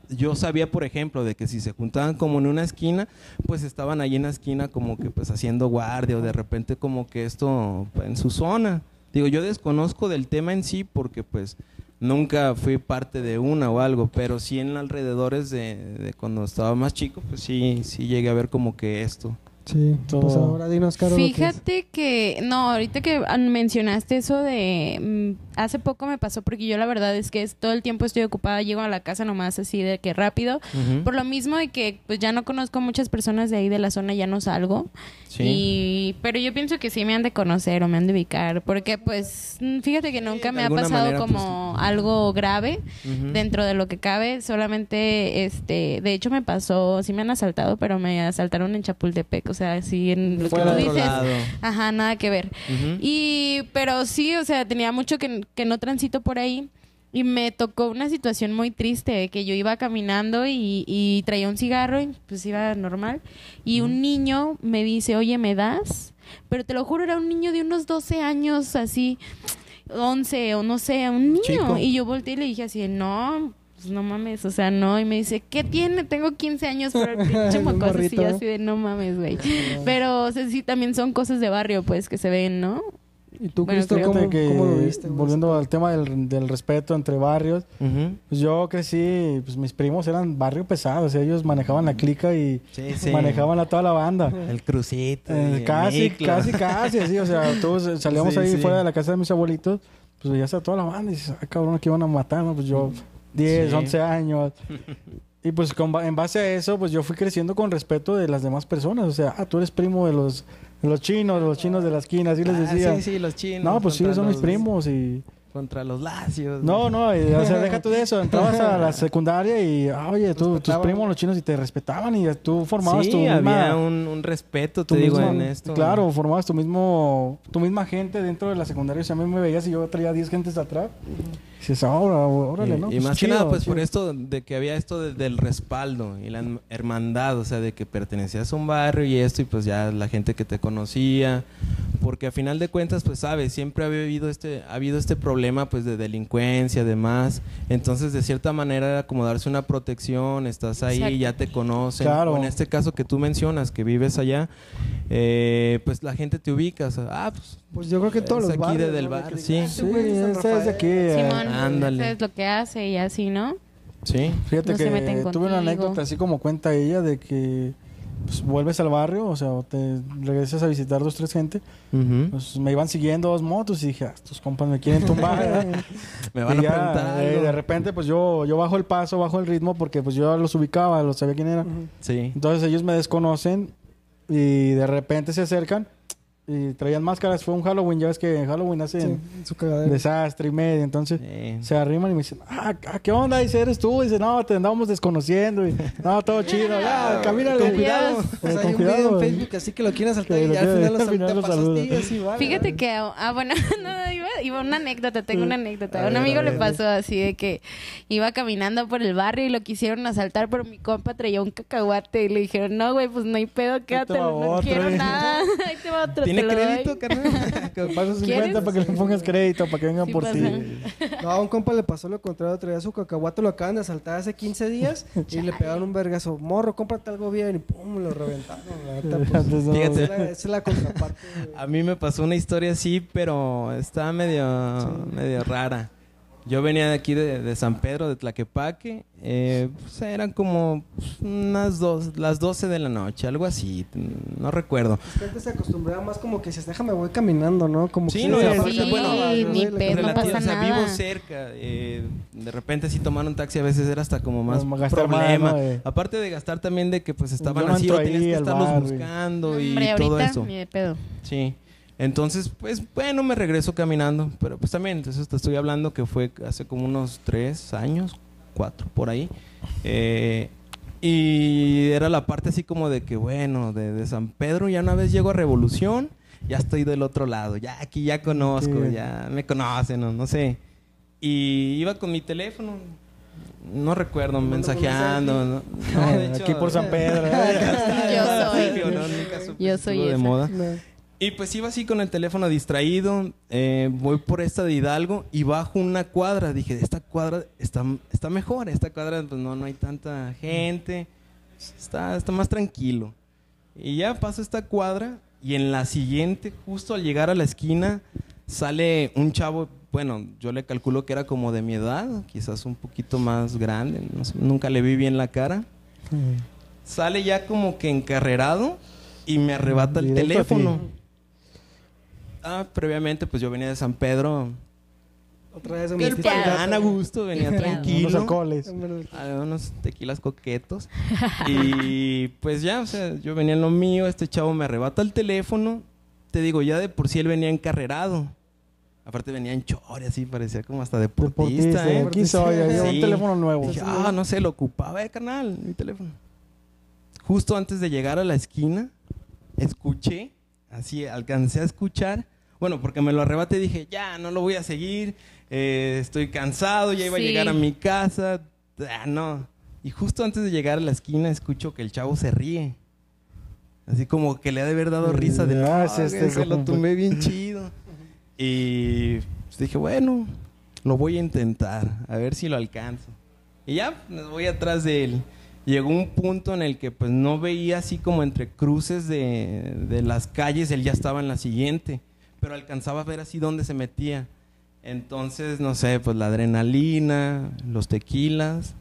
yo sabía, por ejemplo, de que si se juntaban como en una esquina, pues estaban ahí en la esquina como que pues haciendo guardia o de repente como que esto en su zona. Digo, yo desconozco del tema en sí porque pues nunca fui parte de una o algo, pero sí en alrededores de, de cuando estaba más chico, pues sí, sí llegué a ver como que esto. Sí, Todo. pues ahora dinos, Caro. lo que es. Fíjate que, no, ahorita que mencionaste eso de, mm, hace poco me pasó porque yo la verdad es que es, todo el tiempo estoy ocupada, llego a la casa nomás así de que rápido, por lo mismo de que pues ya no conozco muchas personas de ahí de la zona, ya no salgo, Sí. y, pero yo pienso que sí me han de conocer o me han de ubicar, porque pues fíjate que nunca me ha pasado manera, como algo grave dentro de lo que cabe, solamente, este, de hecho me pasó, sí me han asaltado, pero me asaltaron en Chapultepec, o sea, sí en lo que Fuera tú dices, lado. ajá, nada que ver. Y, pero sí, o sea, tenía mucho que, que no transito por ahí. Y me tocó una situación muy triste, que yo iba caminando y, y traía un cigarro y pues iba normal. Y un niño me dice, oye, ¿me das? Pero te lo juro, era un niño de unos 12 años, así, 11 o no sé, un niño. Chico. Y yo volteé y le dije así, no, pues no mames, o sea, no. Y me dice, ¿qué tiene? Tengo 15 años, pero el <laughs> pinche mocoso morrito. yo así de, no mames, güey. Pero, o sea, sí, también son cosas de barrio, pues, que se ven, ¿no? ¿Y tú, Bueno, Cristo, cómo, que, cómo lo viste? volviendo al tema del, del respeto entre barrios, pues yo crecí, pues mis primos eran barrio pesado, o sea, ellos manejaban la clica y Sí, sí. manejaban a toda la banda. El crucito. Eh, el casi, casi, casi, así, o sea, todos <laughs> salíamos Sí, ahí sí. fuera de la casa de mis abuelitos, pues ya está toda la banda y dices, ah, cabrón, aquí iban a matar, ¿no? Pues yo, 10, Sí. 11 años. <laughs> Y pues con en base a eso, pues yo fui creciendo con respeto de las demás personas. O sea, ah, tú eres primo de los, los chinos, los chinos de la esquina, así les Ah, decía. sí, sí, los chinos. no, pues sí, son mis primos y... Contra los lacios. No, no, y, o sea, deja tú de eso. Entrabas a la <laughs> secundaria y, ah, oye, tú, tus primos, los chinos, y te respetaban y tú formabas sí, tu misma... había un, un respeto, te digo, misma- en esto. Claro, formabas tu mismo, tu misma gente dentro de la secundaria. O sea, a mí me veías y yo traía 10 gentes atrás. Y dices, ahora, órale, y, ¿no? y Pues más chido, que nada, pues chido. por esto de que había esto de- del respaldo y la herm- hermandad, o sea, de que pertenecías a un barrio y esto, y pues ya la gente que te conocía, porque a final de cuentas, pues sabes, siempre ha habido este, ha habido este problema pues de delincuencia, demás, entonces de cierta manera era como darse una protección, estás ahí, Exacto. ya te conocen, Claro. o en este caso que tú mencionas, que vives allá, eh, pues la gente te ubica, o sea, ah, pues Pues yo creo que todos Es los aquí barrios, de del ¿no? bar, sí. Sí, "Ah, güey, San este es de aquí. Rafael". eh, Simón, ándale. es lo que hace y así, ¿no? sí. Fíjate No se meten que tuve una contigo. anécdota así como cuenta ella de que pues, vuelves al barrio, o sea, o te regresas a visitar dos, tres gente. Ujú. Pues me iban siguiendo dos motos y dije, ah, estos compas me quieren tumbar. <laughs> Me van Y a ya, preguntar eh, algo. de repente, pues yo, yo bajo el paso, bajo el ritmo porque pues yo los ubicaba, los sabía quién era. Sí. Entonces ellos me desconocen y de repente se acercan y traían máscaras. Fue un Halloween, ya ves que en Halloween Sí, hacen en desastre y medio. Entonces Sí. se arriman y me dicen, ah, ah, ¿qué onda? Dice, ¿eres tú? Dice, no, te andábamos desconociendo. Y, no, todo chido. Ya, camínale. Con cuidado. Eh, con hay un video cuidado. en Facebook así que lo quieren saltar y lo ya al final los al final te los pasas saluda. tío, así, vale, Fíjate vale. que, ah, bueno, <laughs> no, iba, iba una anécdota, tengo una anécdota. A un ver, amigo a le pasó así de que iba caminando por el barrio y lo quisieron asaltar, pero mi compa traía un cacahuate y le dijeron, no, güey, pues no hay pedo, quédate, no otro, quiero eh". nada. <laughs> Ahí te va otro, ¿Tiene te lo doy". crédito, carnal? Te paso 50 ¿Quieres? para que le pongas crédito, para que vengan Sí por ti. <laughs> No, a un compa le pasó lo contrario, traía su cacahuate, lo acaban de asaltar hace 15 días <laughs> y le pegaron un vergazo. Morro, cómprate algo bien y pum, lo reventaron. La neta, pues, <laughs> Fíjate. esa, es la, esa es la contraparte. A mí me pasó una historia así, pero está medio, medio rara. Yo venía de aquí de, de San Pedro, de Tlaquepaque. eh, pues eran como unas dos, las 12 de la noche, algo así. No recuerdo. Es que antes se acostumbraba más como que dices, déjame, voy caminando, ¿no? Como Sí, que no, se aparte, afecta, bueno, ni pedo, no pasa o sea, nada. vivo cerca. eh, de repente si tomar un taxi a veces era hasta como más Como gastar más, problema. ¿no? Eh. Aparte de gastar también de que pues estaban Yo no así o tenías ahí que estarlos bar, buscando y Hombre, todo eso. ni de pedo. Sí. Entonces, pues bueno, me regreso caminando. Pero pues también, entonces te estoy hablando que fue hace como unos tres años, cuatro, por ahí. Eh, y era la parte así como de que, bueno, de, de San Pedro, ya una vez llego a Revolución, ya estoy del otro lado. Ya aquí ya conozco, Sí. ya me conocen, no, no sé. Y iba con mi teléfono. No recuerdo, mensajeando. No, No, de hecho, Aquí por San <laughs> Pedro. ¿eh? Yo soy. No, Yo soy de esa. moda. Y pues iba así con el teléfono distraído, eh, voy por esta de Hidalgo y bajo una cuadra. Dije, esta cuadra está, está mejor, esta cuadra pues no, no hay tanta gente, está, está más tranquilo. Y ya paso esta cuadra y en la siguiente, justo al llegar a la esquina, sale un chavo, bueno, yo le calculo que era como de mi edad, quizás un poquito más grande, no sé, nunca le vi bien la cara. Sale ya como que encarrerado y me arrebata el Directo teléfono. Ah, previamente pues yo venía de San Pedro. Otra vez gato. Tan a gusto, venía Pilteado. Unos tranquilo. alcoholes. a unos tequilas coquetos. y pues ya, o sea, yo venía en lo mío, este chavo me arrebata el teléfono. Te digo, ya de por sí él venía encarrerado. Aparte venía en chore, así, parecía como hasta deportista, Deportista, ¿eh? aquí soy, ahí Sí. un teléfono nuevo. Dije, ah, no sé, lo ocupaba, eh, carnal, mi teléfono. Justo antes de llegar a la esquina, escuché, así, alcancé a escuchar. Bueno, porque me lo arrebaté y dije, ya, no lo voy a seguir, eh, estoy cansado, ya iba Sí. a llegar a mi casa. Ah, no. Y justo antes de llegar a la esquina, escucho que el chavo se ríe. Así como que le ha de haber dado risa de, no, sí, este, se lo tumbé bien <laughs> chido. Y pues, dije, bueno, lo voy a intentar, a ver si lo alcanzo. Y ya, me voy atrás de él. Llegó un punto en el que pues no veía así como entre cruces de, de las calles, él ya estaba en la siguiente, pero alcanzaba a ver así dónde se metía. Entonces, no sé, pues la adrenalina, los tequilas.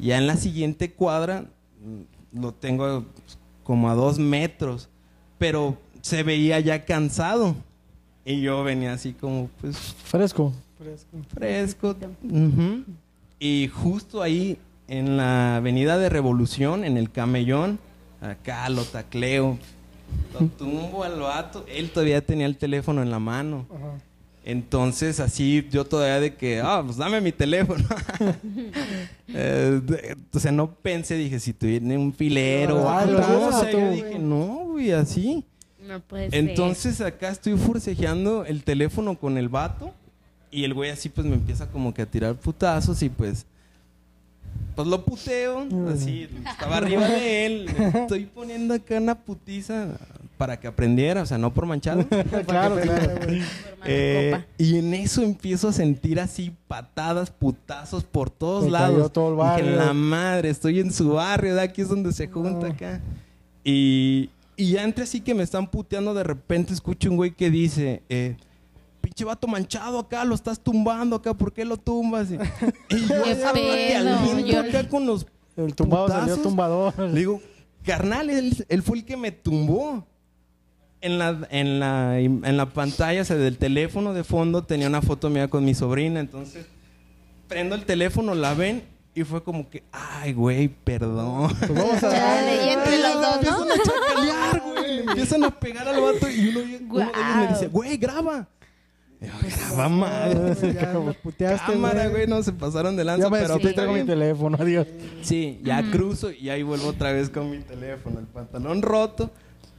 Ya en la siguiente cuadra mm, lo tengo pues, como a dos metros, pero se veía ya cansado. Y yo venía así como, pues, Fresco. fresco. Ujú. Y justo ahí en la avenida de Revolución, en el camellón. Acá lo tacleo. Lo tumbo al vato. Él todavía tenía el teléfono en la mano. Ajá. Entonces, así yo todavía de que, ah, pues dame mi teléfono. <laughs> <laughs> Eh, de- o sea, no pensé, dije, si tiene un filero o algo. claro, O sea, yo dije, no, güey, así. No puede ser. Entonces acá estoy forcejeando el teléfono con el vato y el güey así pues me empieza como que a tirar putazos y pues pues lo puteo, así estaba arriba de él, le <laughs> estoy poniendo acá una putiza para que aprendiera, o sea, no por manchado. <laughs> claro, claro. Eh, y en eso empiezo a sentir así patadas, putazos por todos Te lados. todo el Dije, la madre, estoy en su barrio, de aquí es donde se junta No. acá. Y, y ya entre así que me están puteando, de repente escucho un güey que dice, eh, pinche vato manchado acá, lo estás tumbando acá, ¿por qué lo tumbas? Y, <laughs> y yo aliento Yo- acá con los El tumbado salió putazos. tumbador. le digo, carnal, él, él fue el que me tumbó. En la, en la, en la pantalla, o sea, del teléfono de fondo, tenía una foto mía con mi sobrina. Entonces, prendo el teléfono, la ven y fue como que, ay, güey, perdón. Pues vamos a Chale, y entre los dos, ¿no? Empiezan a chacalear, güey. Le empiezan a pegar al vato y uno, uno de ellos me dice, güey, graba. Y yo, graba madre. Ya me puteaste, Cámara, güey, no se pasaron de lanza, Ya me pero traigo mi teléfono, adiós. Sí, ya cruzo y ahí vuelvo otra vez con mi teléfono, el pantalón roto.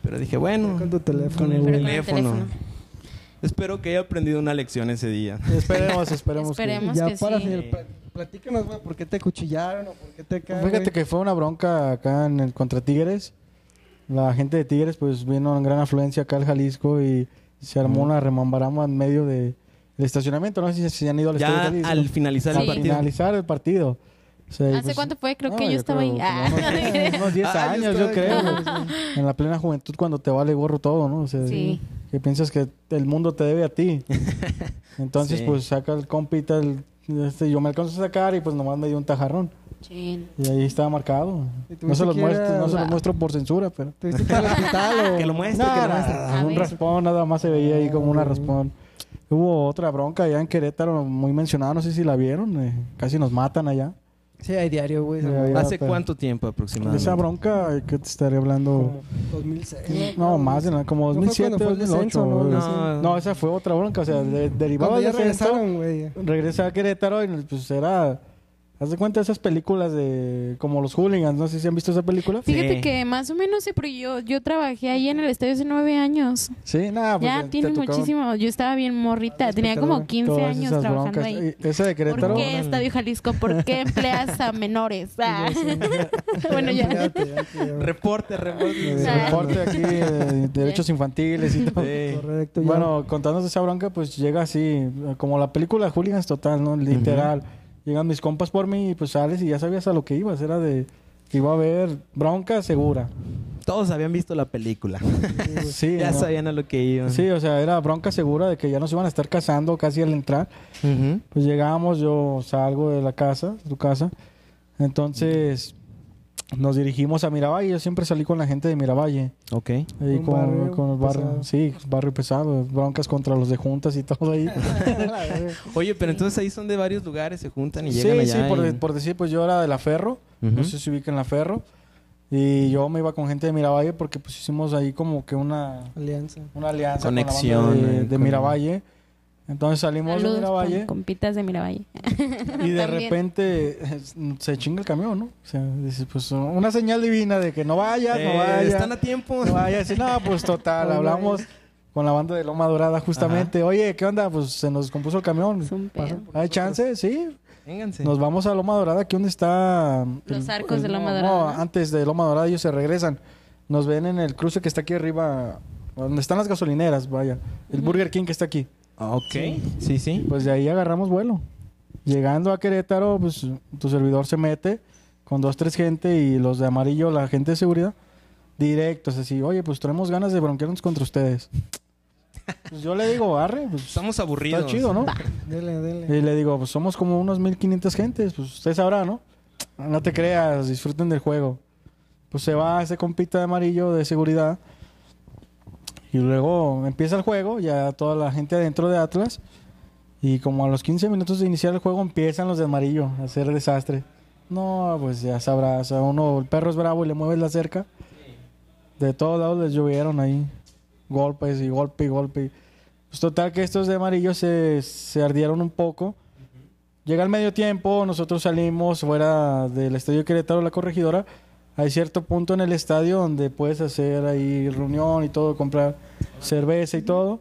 Pero dije, bueno, Con tu teléfono. con el teléfono. teléfono. Espero que haya aprendido una lección ese día. Esperemos, <laughs> esperemos. que- Esperemos. Ya que para, sí. platícanos, güey, ¿por qué te cuchillaron o por qué te caen? Fíjate que fue una bronca acá en el contra Tigres. La gente de Tigres pues vino en gran afluencia acá al Jalisco y se armó una remambarama en medio de- del estacionamiento. No sé si se han ido al estadio Ya al finalizar Al el partido. finalizar el ¿Hace pues, cuánto fue? Creo no, que yo, estaba creo ahí. como Ah. Unos, <laughs> unos 10 Ah, años, yo creo. ahí. <laughs> En la plena juventud cuando te vale gorro todo, ¿no? O sea, Sí. que piensas que el mundo te debe a ti. <laughs> Entonces, Sí. pues saca el compita, el, este, yo me alcanzo a sacar y pues nomás me dio un tajarrón. Chin. Y ahí estaba marcado. ¿Y tuviste No se los que muestro, no se los muestro por censura, pero... ¿Tuviste que ir al hospital o...? <laughs> Que lo muestre, que Nada, lo muestre. un raspón, nada más se veía ahí como una raspón. Hubo otra bronca allá en Querétaro, muy mencionada, no sé si la vieron, eh, casi nos matan allá. Sí, hay diario, güey. Sí, ¿Hace pero- cuánto tiempo aproximadamente? Esa bronca, ¿qué te estaré hablando? Como 2006. No, más de nada, como ¿No fue 2007, cuando fue el 2008. descenso, no? No. No, esa fue otra bronca, o sea, de- derivaba descenso, regresaron, güey. regresé a Querétaro y pues era... Haz de cuenta esas películas de... Como los hooligans, no sé si han visto esa película. Fíjate Sí. que más o menos sí, pero yo, yo trabajé ahí en el estadio hace nueve años. Sí, nada, pues ya tiene muchísimo. Yo estaba bien morrita, tenía como 15 todas años esas trabajando broncas. ahí. Y Esa de Querétaro... ¿Por qué Estadio Jalisco? ¿Por qué <laughs> empleas a menores? Ah. <laughs> bueno, ya. Fíjate, ya, tío. Reporte, reporte. Eh, Ah. reporte aquí de <laughs> derechos infantiles y todo. Sí. Correcto. ya. Bueno, contándonos esa bronca, pues llega así, como la película Hooligans total, ¿no? Literal. Llegan mis compas por mí y pues sales y ya sabías a lo que ibas. Era de que iba a haber bronca segura. Todos habían visto la película. <laughs> Sí, ya ¿no? sabían a lo que iban. Sí, o sea, era bronca segura de que ya nos iban a estar casando casi al entrar. Pues llegamos, yo salgo de la casa, de tu casa. Entonces nos dirigimos a Miravalle. Yo siempre salí con la gente de Miravalle. Ok. Ahí con, barrio con el barrio, pesado. sí, barrio pesado, broncas contra los de juntas y todo ahí. <laughs> Oye, pero entonces ahí son de varios lugares, se juntan y sí, llegan sí, allá. por, y- de- por decir, pues yo era de la Ferro, no sé si ubican la Ferro, y yo me iba con gente de Miravalle porque pues hicimos ahí como que una, Alianza. una alianza Conexión, con la banda de, eh, de con- Miravalle. Entonces salimos Saludos, de Miravalle con- compitas de Miravalle. y de <laughs> repente eh, se chinga el camión, ¿no? O sea, dices, pues una señal divina de que no vayas, Eh, no vayas. Están a tiempo. No vaya a decir, no, pues total, <laughs> hablamos con la banda de Loma Dorada justamente. Oye, ¿qué onda? Pues se nos compuso el camión. Es un pedo. ¿Hay chance? Sí. Vénganse. Nos vamos a Loma Dorada, aquí donde está... Los arcos de Loma Dorada, No, ¿no? antes de Loma Dorada ellos se regresan. Nos ven en el cruce que está aquí arriba, donde están las gasolineras, vaya. El Burger King que está aquí. Ah, Ok. Sí, sí. Pues de ahí agarramos vuelo. Llegando a Querétaro, pues tu servidor se mete con dos, tres gente y los de amarillo, la gente de seguridad, directos, así, oye, pues tenemos ganas de bronquearnos contra ustedes. <laughs> Pues yo le digo, arre, pues Estamos aburridos. está chido, ¿no? Dele, dele. Y le digo, pues somos como unos 1500 gentes, pues usted sabrá, ¿no? No te creas, disfruten del juego. Pues se va ese compita de amarillo de seguridad. Y luego empieza el juego, ya toda la gente adentro de Atlas. Y como a los 15 minutos de iniciar el juego empiezan los de amarillo a hacer desastre. No, pues ya sabrás, a uno, el perro es bravo y le mueves la cerca. De todos lados les llovieron ahí. Golpes y golpe y golpe. Pues total que estos de amarillo se, se ardieron un poco. Llega el medio tiempo, nosotros salimos fuera del estadio Querétaro, la corregidora. Hay cierto punto en el estadio donde puedes hacer ahí reunión y todo, comprar cerveza y todo.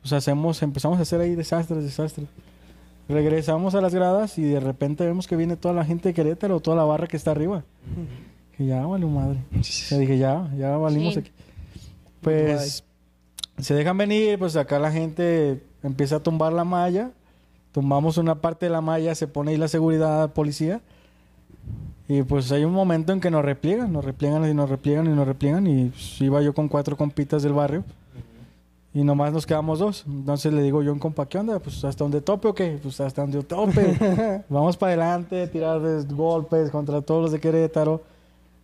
Pues hacemos, empezamos a hacer ahí desastres, desastres. Regresamos a las gradas y de repente vemos que viene toda la gente de Querétaro, toda la barra que está arriba. Y ya, vale madre. Ya dije, ya, ya valimos Sí. aquí. Pues se dejan venir, pues acá la gente empieza a tumbar la malla. Tumbamos una parte de la malla, se pone ahí la seguridad, policía. Y pues hay un momento en que nos repliegan, nos repliegan y nos repliegan y nos repliegan. Y pues, iba yo con cuatro compitas del barrio. Y nomás nos quedamos dos. Entonces le digo yo un compa, ¿qué onda? Pues hasta donde tope o qué? Pues hasta donde tope. <laughs> Vamos para adelante, tirar golpes contra todos los de Querétaro.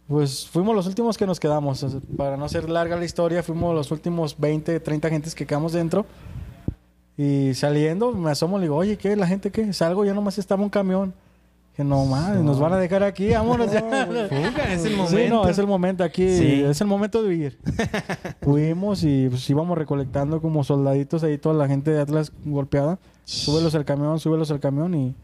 Pues fuimos los últimos que nos quedamos. Para no ser larga la historia, fuimos los últimos 20, 30 gentes que quedamos dentro. Y saliendo, me asomo y le digo, oye, ¿qué? ¿La gente qué? Salgo, ya nomás estaba un camión. Que no mames, nos van a dejar aquí, vámonos ya. <laughs> Fuga, es el momento. Sí, no, es el momento aquí, Sí. es el momento de huir. <laughs> Fuimos y pues íbamos recolectando como soldaditos ahí toda la gente de Atlas golpeada. Súbelos al camión, súbelos al camión y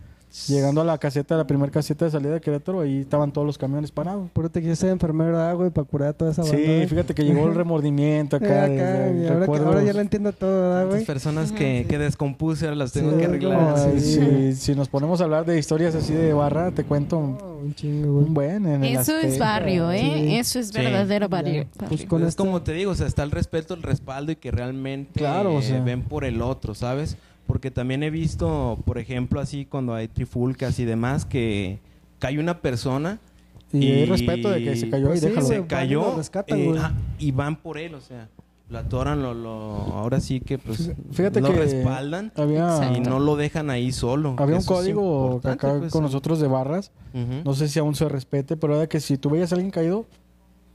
llegando a la caseta, la primera caseta de salida de Querétaro, ahí estaban todos los camiones parados. Puro te quieres ser enfermero de agua y para curar toda esa banda. Sí, ¿eh? fíjate que llegó el <laughs> remordimiento acá. acá, de- y ahora, que- recuerdos. ahora ya lo entiendo todo, ¿verdad, Tantas güey? personas que, que descompuse, ahora las tengo Sí, que arreglar. Ay, sí. si, si nos ponemos a hablar de historias así de barra, te cuento un, Oh, un chingo, güey. un buen en el Eso es barrio, ¿eh? Sí. Eso es Sí. verdadero barrio. Pues con es como te digo, o sea, está el respeto, el respaldo y que realmente Claro, o eh, sea. ven por el otro, ¿sabes? Porque también he visto, por ejemplo, así cuando hay trifulcas y demás, que cae una persona Y hay respeto de que se cayó Pues y sí, déjalo. güey. se van y cayó lo rescatan, eh, y van por él, o sea, lo atoran, lo, lo, ahora sí que pues Fíjate lo que respaldan había, y no lo dejan ahí solo. había un código acá pues, con nosotros de barras. No sé si aún se respete, pero era que si tú veías a alguien caído,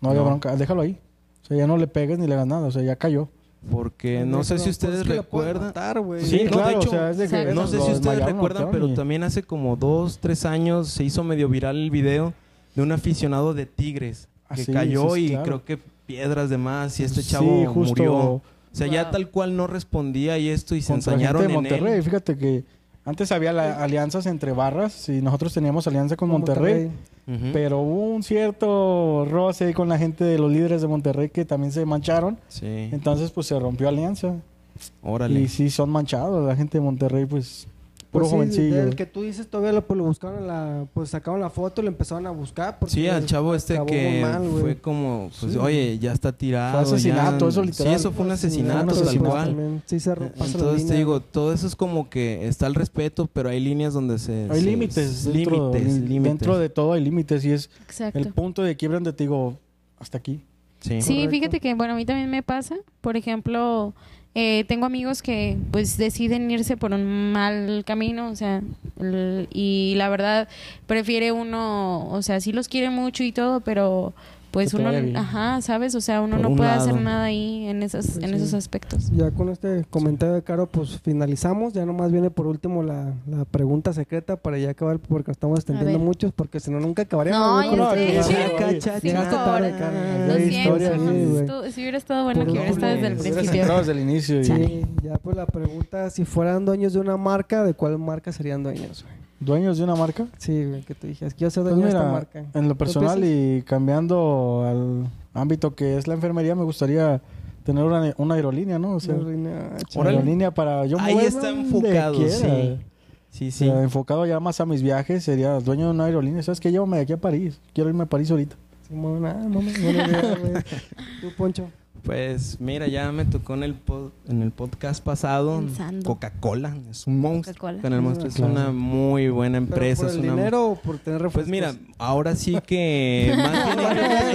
no había No. bronca. Déjalo ahí. O sea, ya no le pegues ni le hagas nada. O sea, ya cayó. Porque no sé si ustedes recuerdan. Sí, no, de hecho, o sea, es de que Exacto. No sé si ustedes recuerdan, pero también hace como dos, tres años se hizo medio viral el video de un aficionado de Tigres Ah, que sí, cayó sí, y claro. creo que piedras de más y este Sí, chavo justo murió. O sea, ya tal cual no respondía y esto y se contra ensañaron gente de en Monterrey. él. Fíjate que antes había la- alianzas entre barras y nosotros teníamos alianza con Con Monterrey. Ujú. Pero hubo un cierto roce con la gente de los líderes de Monterrey que también se mancharon. Sí, Entonces, pues se rompió alianza. órale. Y sí, son manchados. La gente de Monterrey, pues, puro Pues sí, jovencillo. del que tú dices todavía lo, pues, lo buscaron la, pues sacaron la foto y lo empezaron a buscar porque Sí, al chavo este que mal, fue como, pues, Sí. oye, ya está tirado. Fue asesinato, ya- eso literal. Sí, eso fue un asesinato, tal cual. también. Sí, se Entonces te digo, todo eso es como que está el respeto, pero hay líneas donde se... Hay se- límites. Dentro, Límites, dentro de todo hay límites. Y es Exacto. el punto de quiebra donde te digo, hasta aquí. Sí. Sí, fíjate que, bueno, a mí también me pasa. Por ejemplo, eh, tengo amigos que pues deciden irse por un mal camino, o sea, y la verdad prefiere uno, o sea, sí los quiere mucho y todo, pero pues uno, ajá, sabes, o sea, uno Por no un puede lado. hacer nada ahí en esos, Pues en sí. esos aspectos. Ya con este comentario de Caro, pues finalizamos. Ya nomás viene por último la, la pregunta secreta para ya acabar, porque estamos extendiendo muchos, porque si no nunca acabaríamos. No, con no, sé. Ya, Sí, cacha, sí, llegaste por- tarde, Caro. Lo hay siento, si hubiera estado bueno Por que hubiera estado desde el principio. desde el inicio. Sí, ya pues la pregunta, si fueran dueños de una marca, ¿de cuál marca serían dueños? güey? ¿Dueños de una marca? Sí, güey, que tú dijeras, quiero ser Pues dueño de esta mira, marca. en lo personal y cambiando al ámbito que es la enfermería, me gustaría tener una, una aerolínea, ¿no? O sea, Órale. aerolínea para yo Ahí está enfocado, sí. Sí, O sí. sea, enfocado ya más a mis viajes, sería dueño de una aerolínea. ¿Sabes qué? Llévame de aquí a París. Quiero irme a París ahorita. Simón, ah, no me- buena idea, güey. <laughs> Tú, Poncho. Pues mira, ya me tocó en el pod- en el podcast pasado. Coca-Cola, es un monstruo. Coca-Cola. Con el monstruo es Claro. una muy buena ¿Pero empresa, por es el una dinero o por tener refrescos? Pues mira, ahora sí que <laughs> más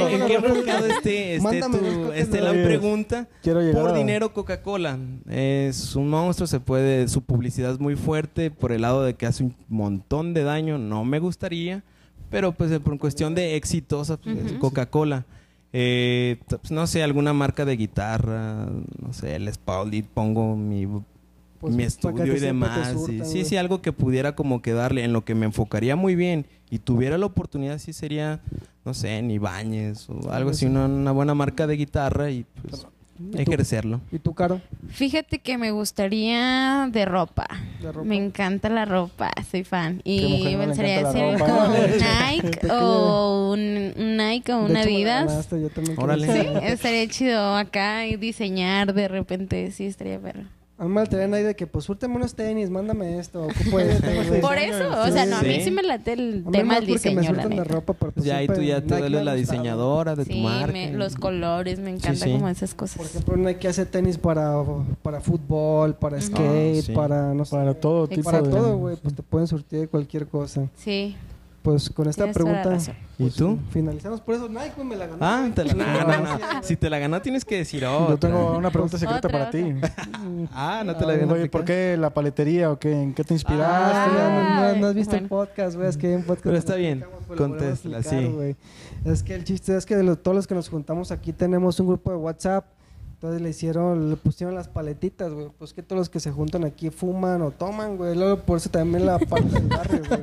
bien en, qué enfocado este, este tu- este la pregunta. Quiero llegar Por a- dinero Coca-Cola. Es un monstruo, se puede, su publicidad es muy fuerte por el lado de que hace un montón de daño, no me gustaría, pero pues por cuestión de exitosa pues. Coca-Cola. Eh, pues, no sé, alguna marca de guitarra, no sé, el Spalding, pongo mi Pues, mi estudio y demás. y- sí, sí, algo que pudiera como que darle, en lo que me enfocaría muy bien y tuviera la oportunidad, sí sería, no sé, ni bañes o algo así, una, una buena marca de guitarra y pues ¿Y tú? ejercerlo. ¿Y tú, Caro? Fíjate que me gustaría de ropa. ¿De ropa? Me encanta la ropa, soy fan. ¿Qué Y me gustaría ropa? como un <laughs> ¿Te Nike o un, un Nike o De un hecho, me la Adidas. ganaste, yo también quiero Órale. ser. Sí, estaría chido acá y diseñar de repente, sí, estaría perro. A mí me traían ahí de que, pues, súrteme unos tenis, mándame esto, ocupo <laughs> esto, güey. Por eso, o sea, no, a mí Sí. me late el A mí tema más del porque me diseño, la surten de neta. ropa, pero pues ya ahí siempre tú ya te Nike me duele ha la gustado. diseñadora de tu Sí, marca. me- los colores, me encanta sí. como esas cosas. Por ejemplo, Nike hace tenis para, para fútbol, para skate, sí. para, no sé, Para todo tipo para de... todo, güey. Pues te pueden surtir de cualquier cosa. Sí, Pues con esta pregunta. ¿Y tú? finalizamos. Por eso Nike, me la ganó. Ah, te la Sí, no, no, gracias, no. güey. Si te la ganó tienes que decir otra. Yo tengo una pregunta secreta Otra, para otra. ti. <laughs> Ah, no te la Ah, güey, ¿Por qué la paletería o qué? ¿En qué te inspiraste? no, no- no has visto el podcast, güey. Es que hay un podcast. Pero está bien, contéstala, sí. Es que el chiste es que de los- todos los que nos juntamos aquí tenemos un grupo de WhatsApp. Entonces le hicieron, le pusieron las paletitas, güey. Pues que todos los que se juntan aquí fuman o toman, güey. Luego por eso también la paleta del barrio, güey.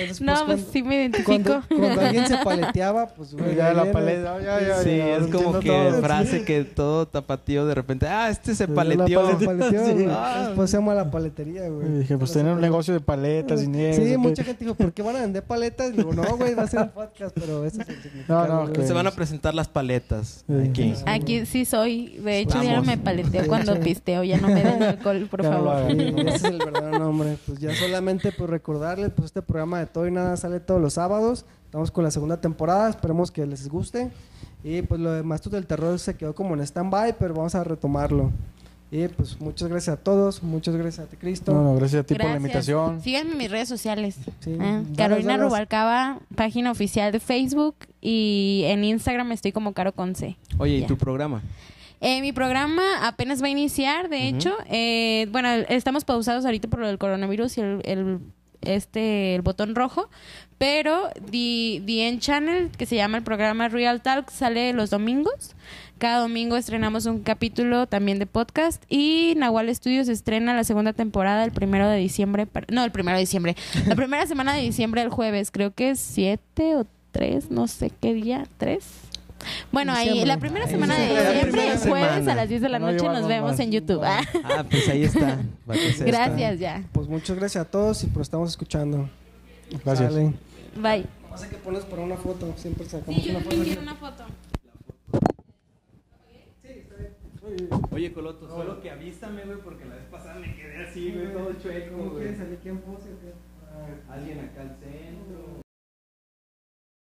Entonces, No, pues cuando- sí me identifico. cuando, cuando alguien se <laughs> paleteaba, pues, güey. Ya la paleta, ya, ya, Sí, ya, es como que todo. frase que todo tapatío de repente, ah, este se La paleteó. paletita, Paleteó, <laughs> sí. güey. Ah. Pues se llama la paletería, güey. Y dije, pues tener un negocio de paletas y nieves. Sí, mucha gente dijo, ¿por qué van a vender paletas? Y digo, no, güey, va a ser un podcast, pero ese es el significado. No, no, que- Se van a presentar las paletas Sí. aquí. Aquí sí soy. De hecho, ya no Vamos. me paleteo <laughs> cuando pisteo. Ya no me den alcohol, por <laughs> Ya favor. ese es el <laughs> verdadero nombre. Pues ya solamente pues recordarles, pues este programa de todo y nada sale todos los sábados. Estamos con la segunda temporada, esperemos que les guste. Y pues lo de Mastros del Terror se quedó como en stand-by, pero vamos a retomarlo. Y pues muchas gracias a todos, muchas gracias a ti, Cristo. No, no, gracias a ti por la Gracias. invitación. Síganme en mis redes sociales. Sí. Ah, Carolina dalas. Rubalcaba, página oficial de Facebook. Y en Instagram estoy como Caro con C. Oye, ¿y Ya. tu programa? Eh, mi programa apenas va a iniciar, de Ujú. hecho. Eh, bueno, estamos pausados ahorita por lo del coronavirus y el, el- este, el botón rojo. Pero The, The End Channel, que se llama el programa Real Talk, sale los domingos. Cada domingo estrenamos un capítulo también de podcast. Y Nahual Studios estrena la segunda temporada el primero de diciembre. No, el primero de diciembre. La <laughs> primera semana de diciembre, el jueves. Creo que es 7 o 3, no sé qué día. ¿3? Bueno, ahí la primera semana de diciembre. El jueves semana. a las 10 de la No noche, nos vemos más. en YouTube. Ah, Ah, pues ahí está. <laughs> Gracias, ya. Pues muchas gracias a todos y pues estamos escuchando. Gracias. Bye. Pasa que pones para una foto, siempre sacamos una foto. una foto. Oye, Coloto, solo que avísame, güey, porque la vez pasada me quedé así, güey, todo chueco, ¿Cómo güey. quieres salir? ¿Quién pose? Alguien acá al centro.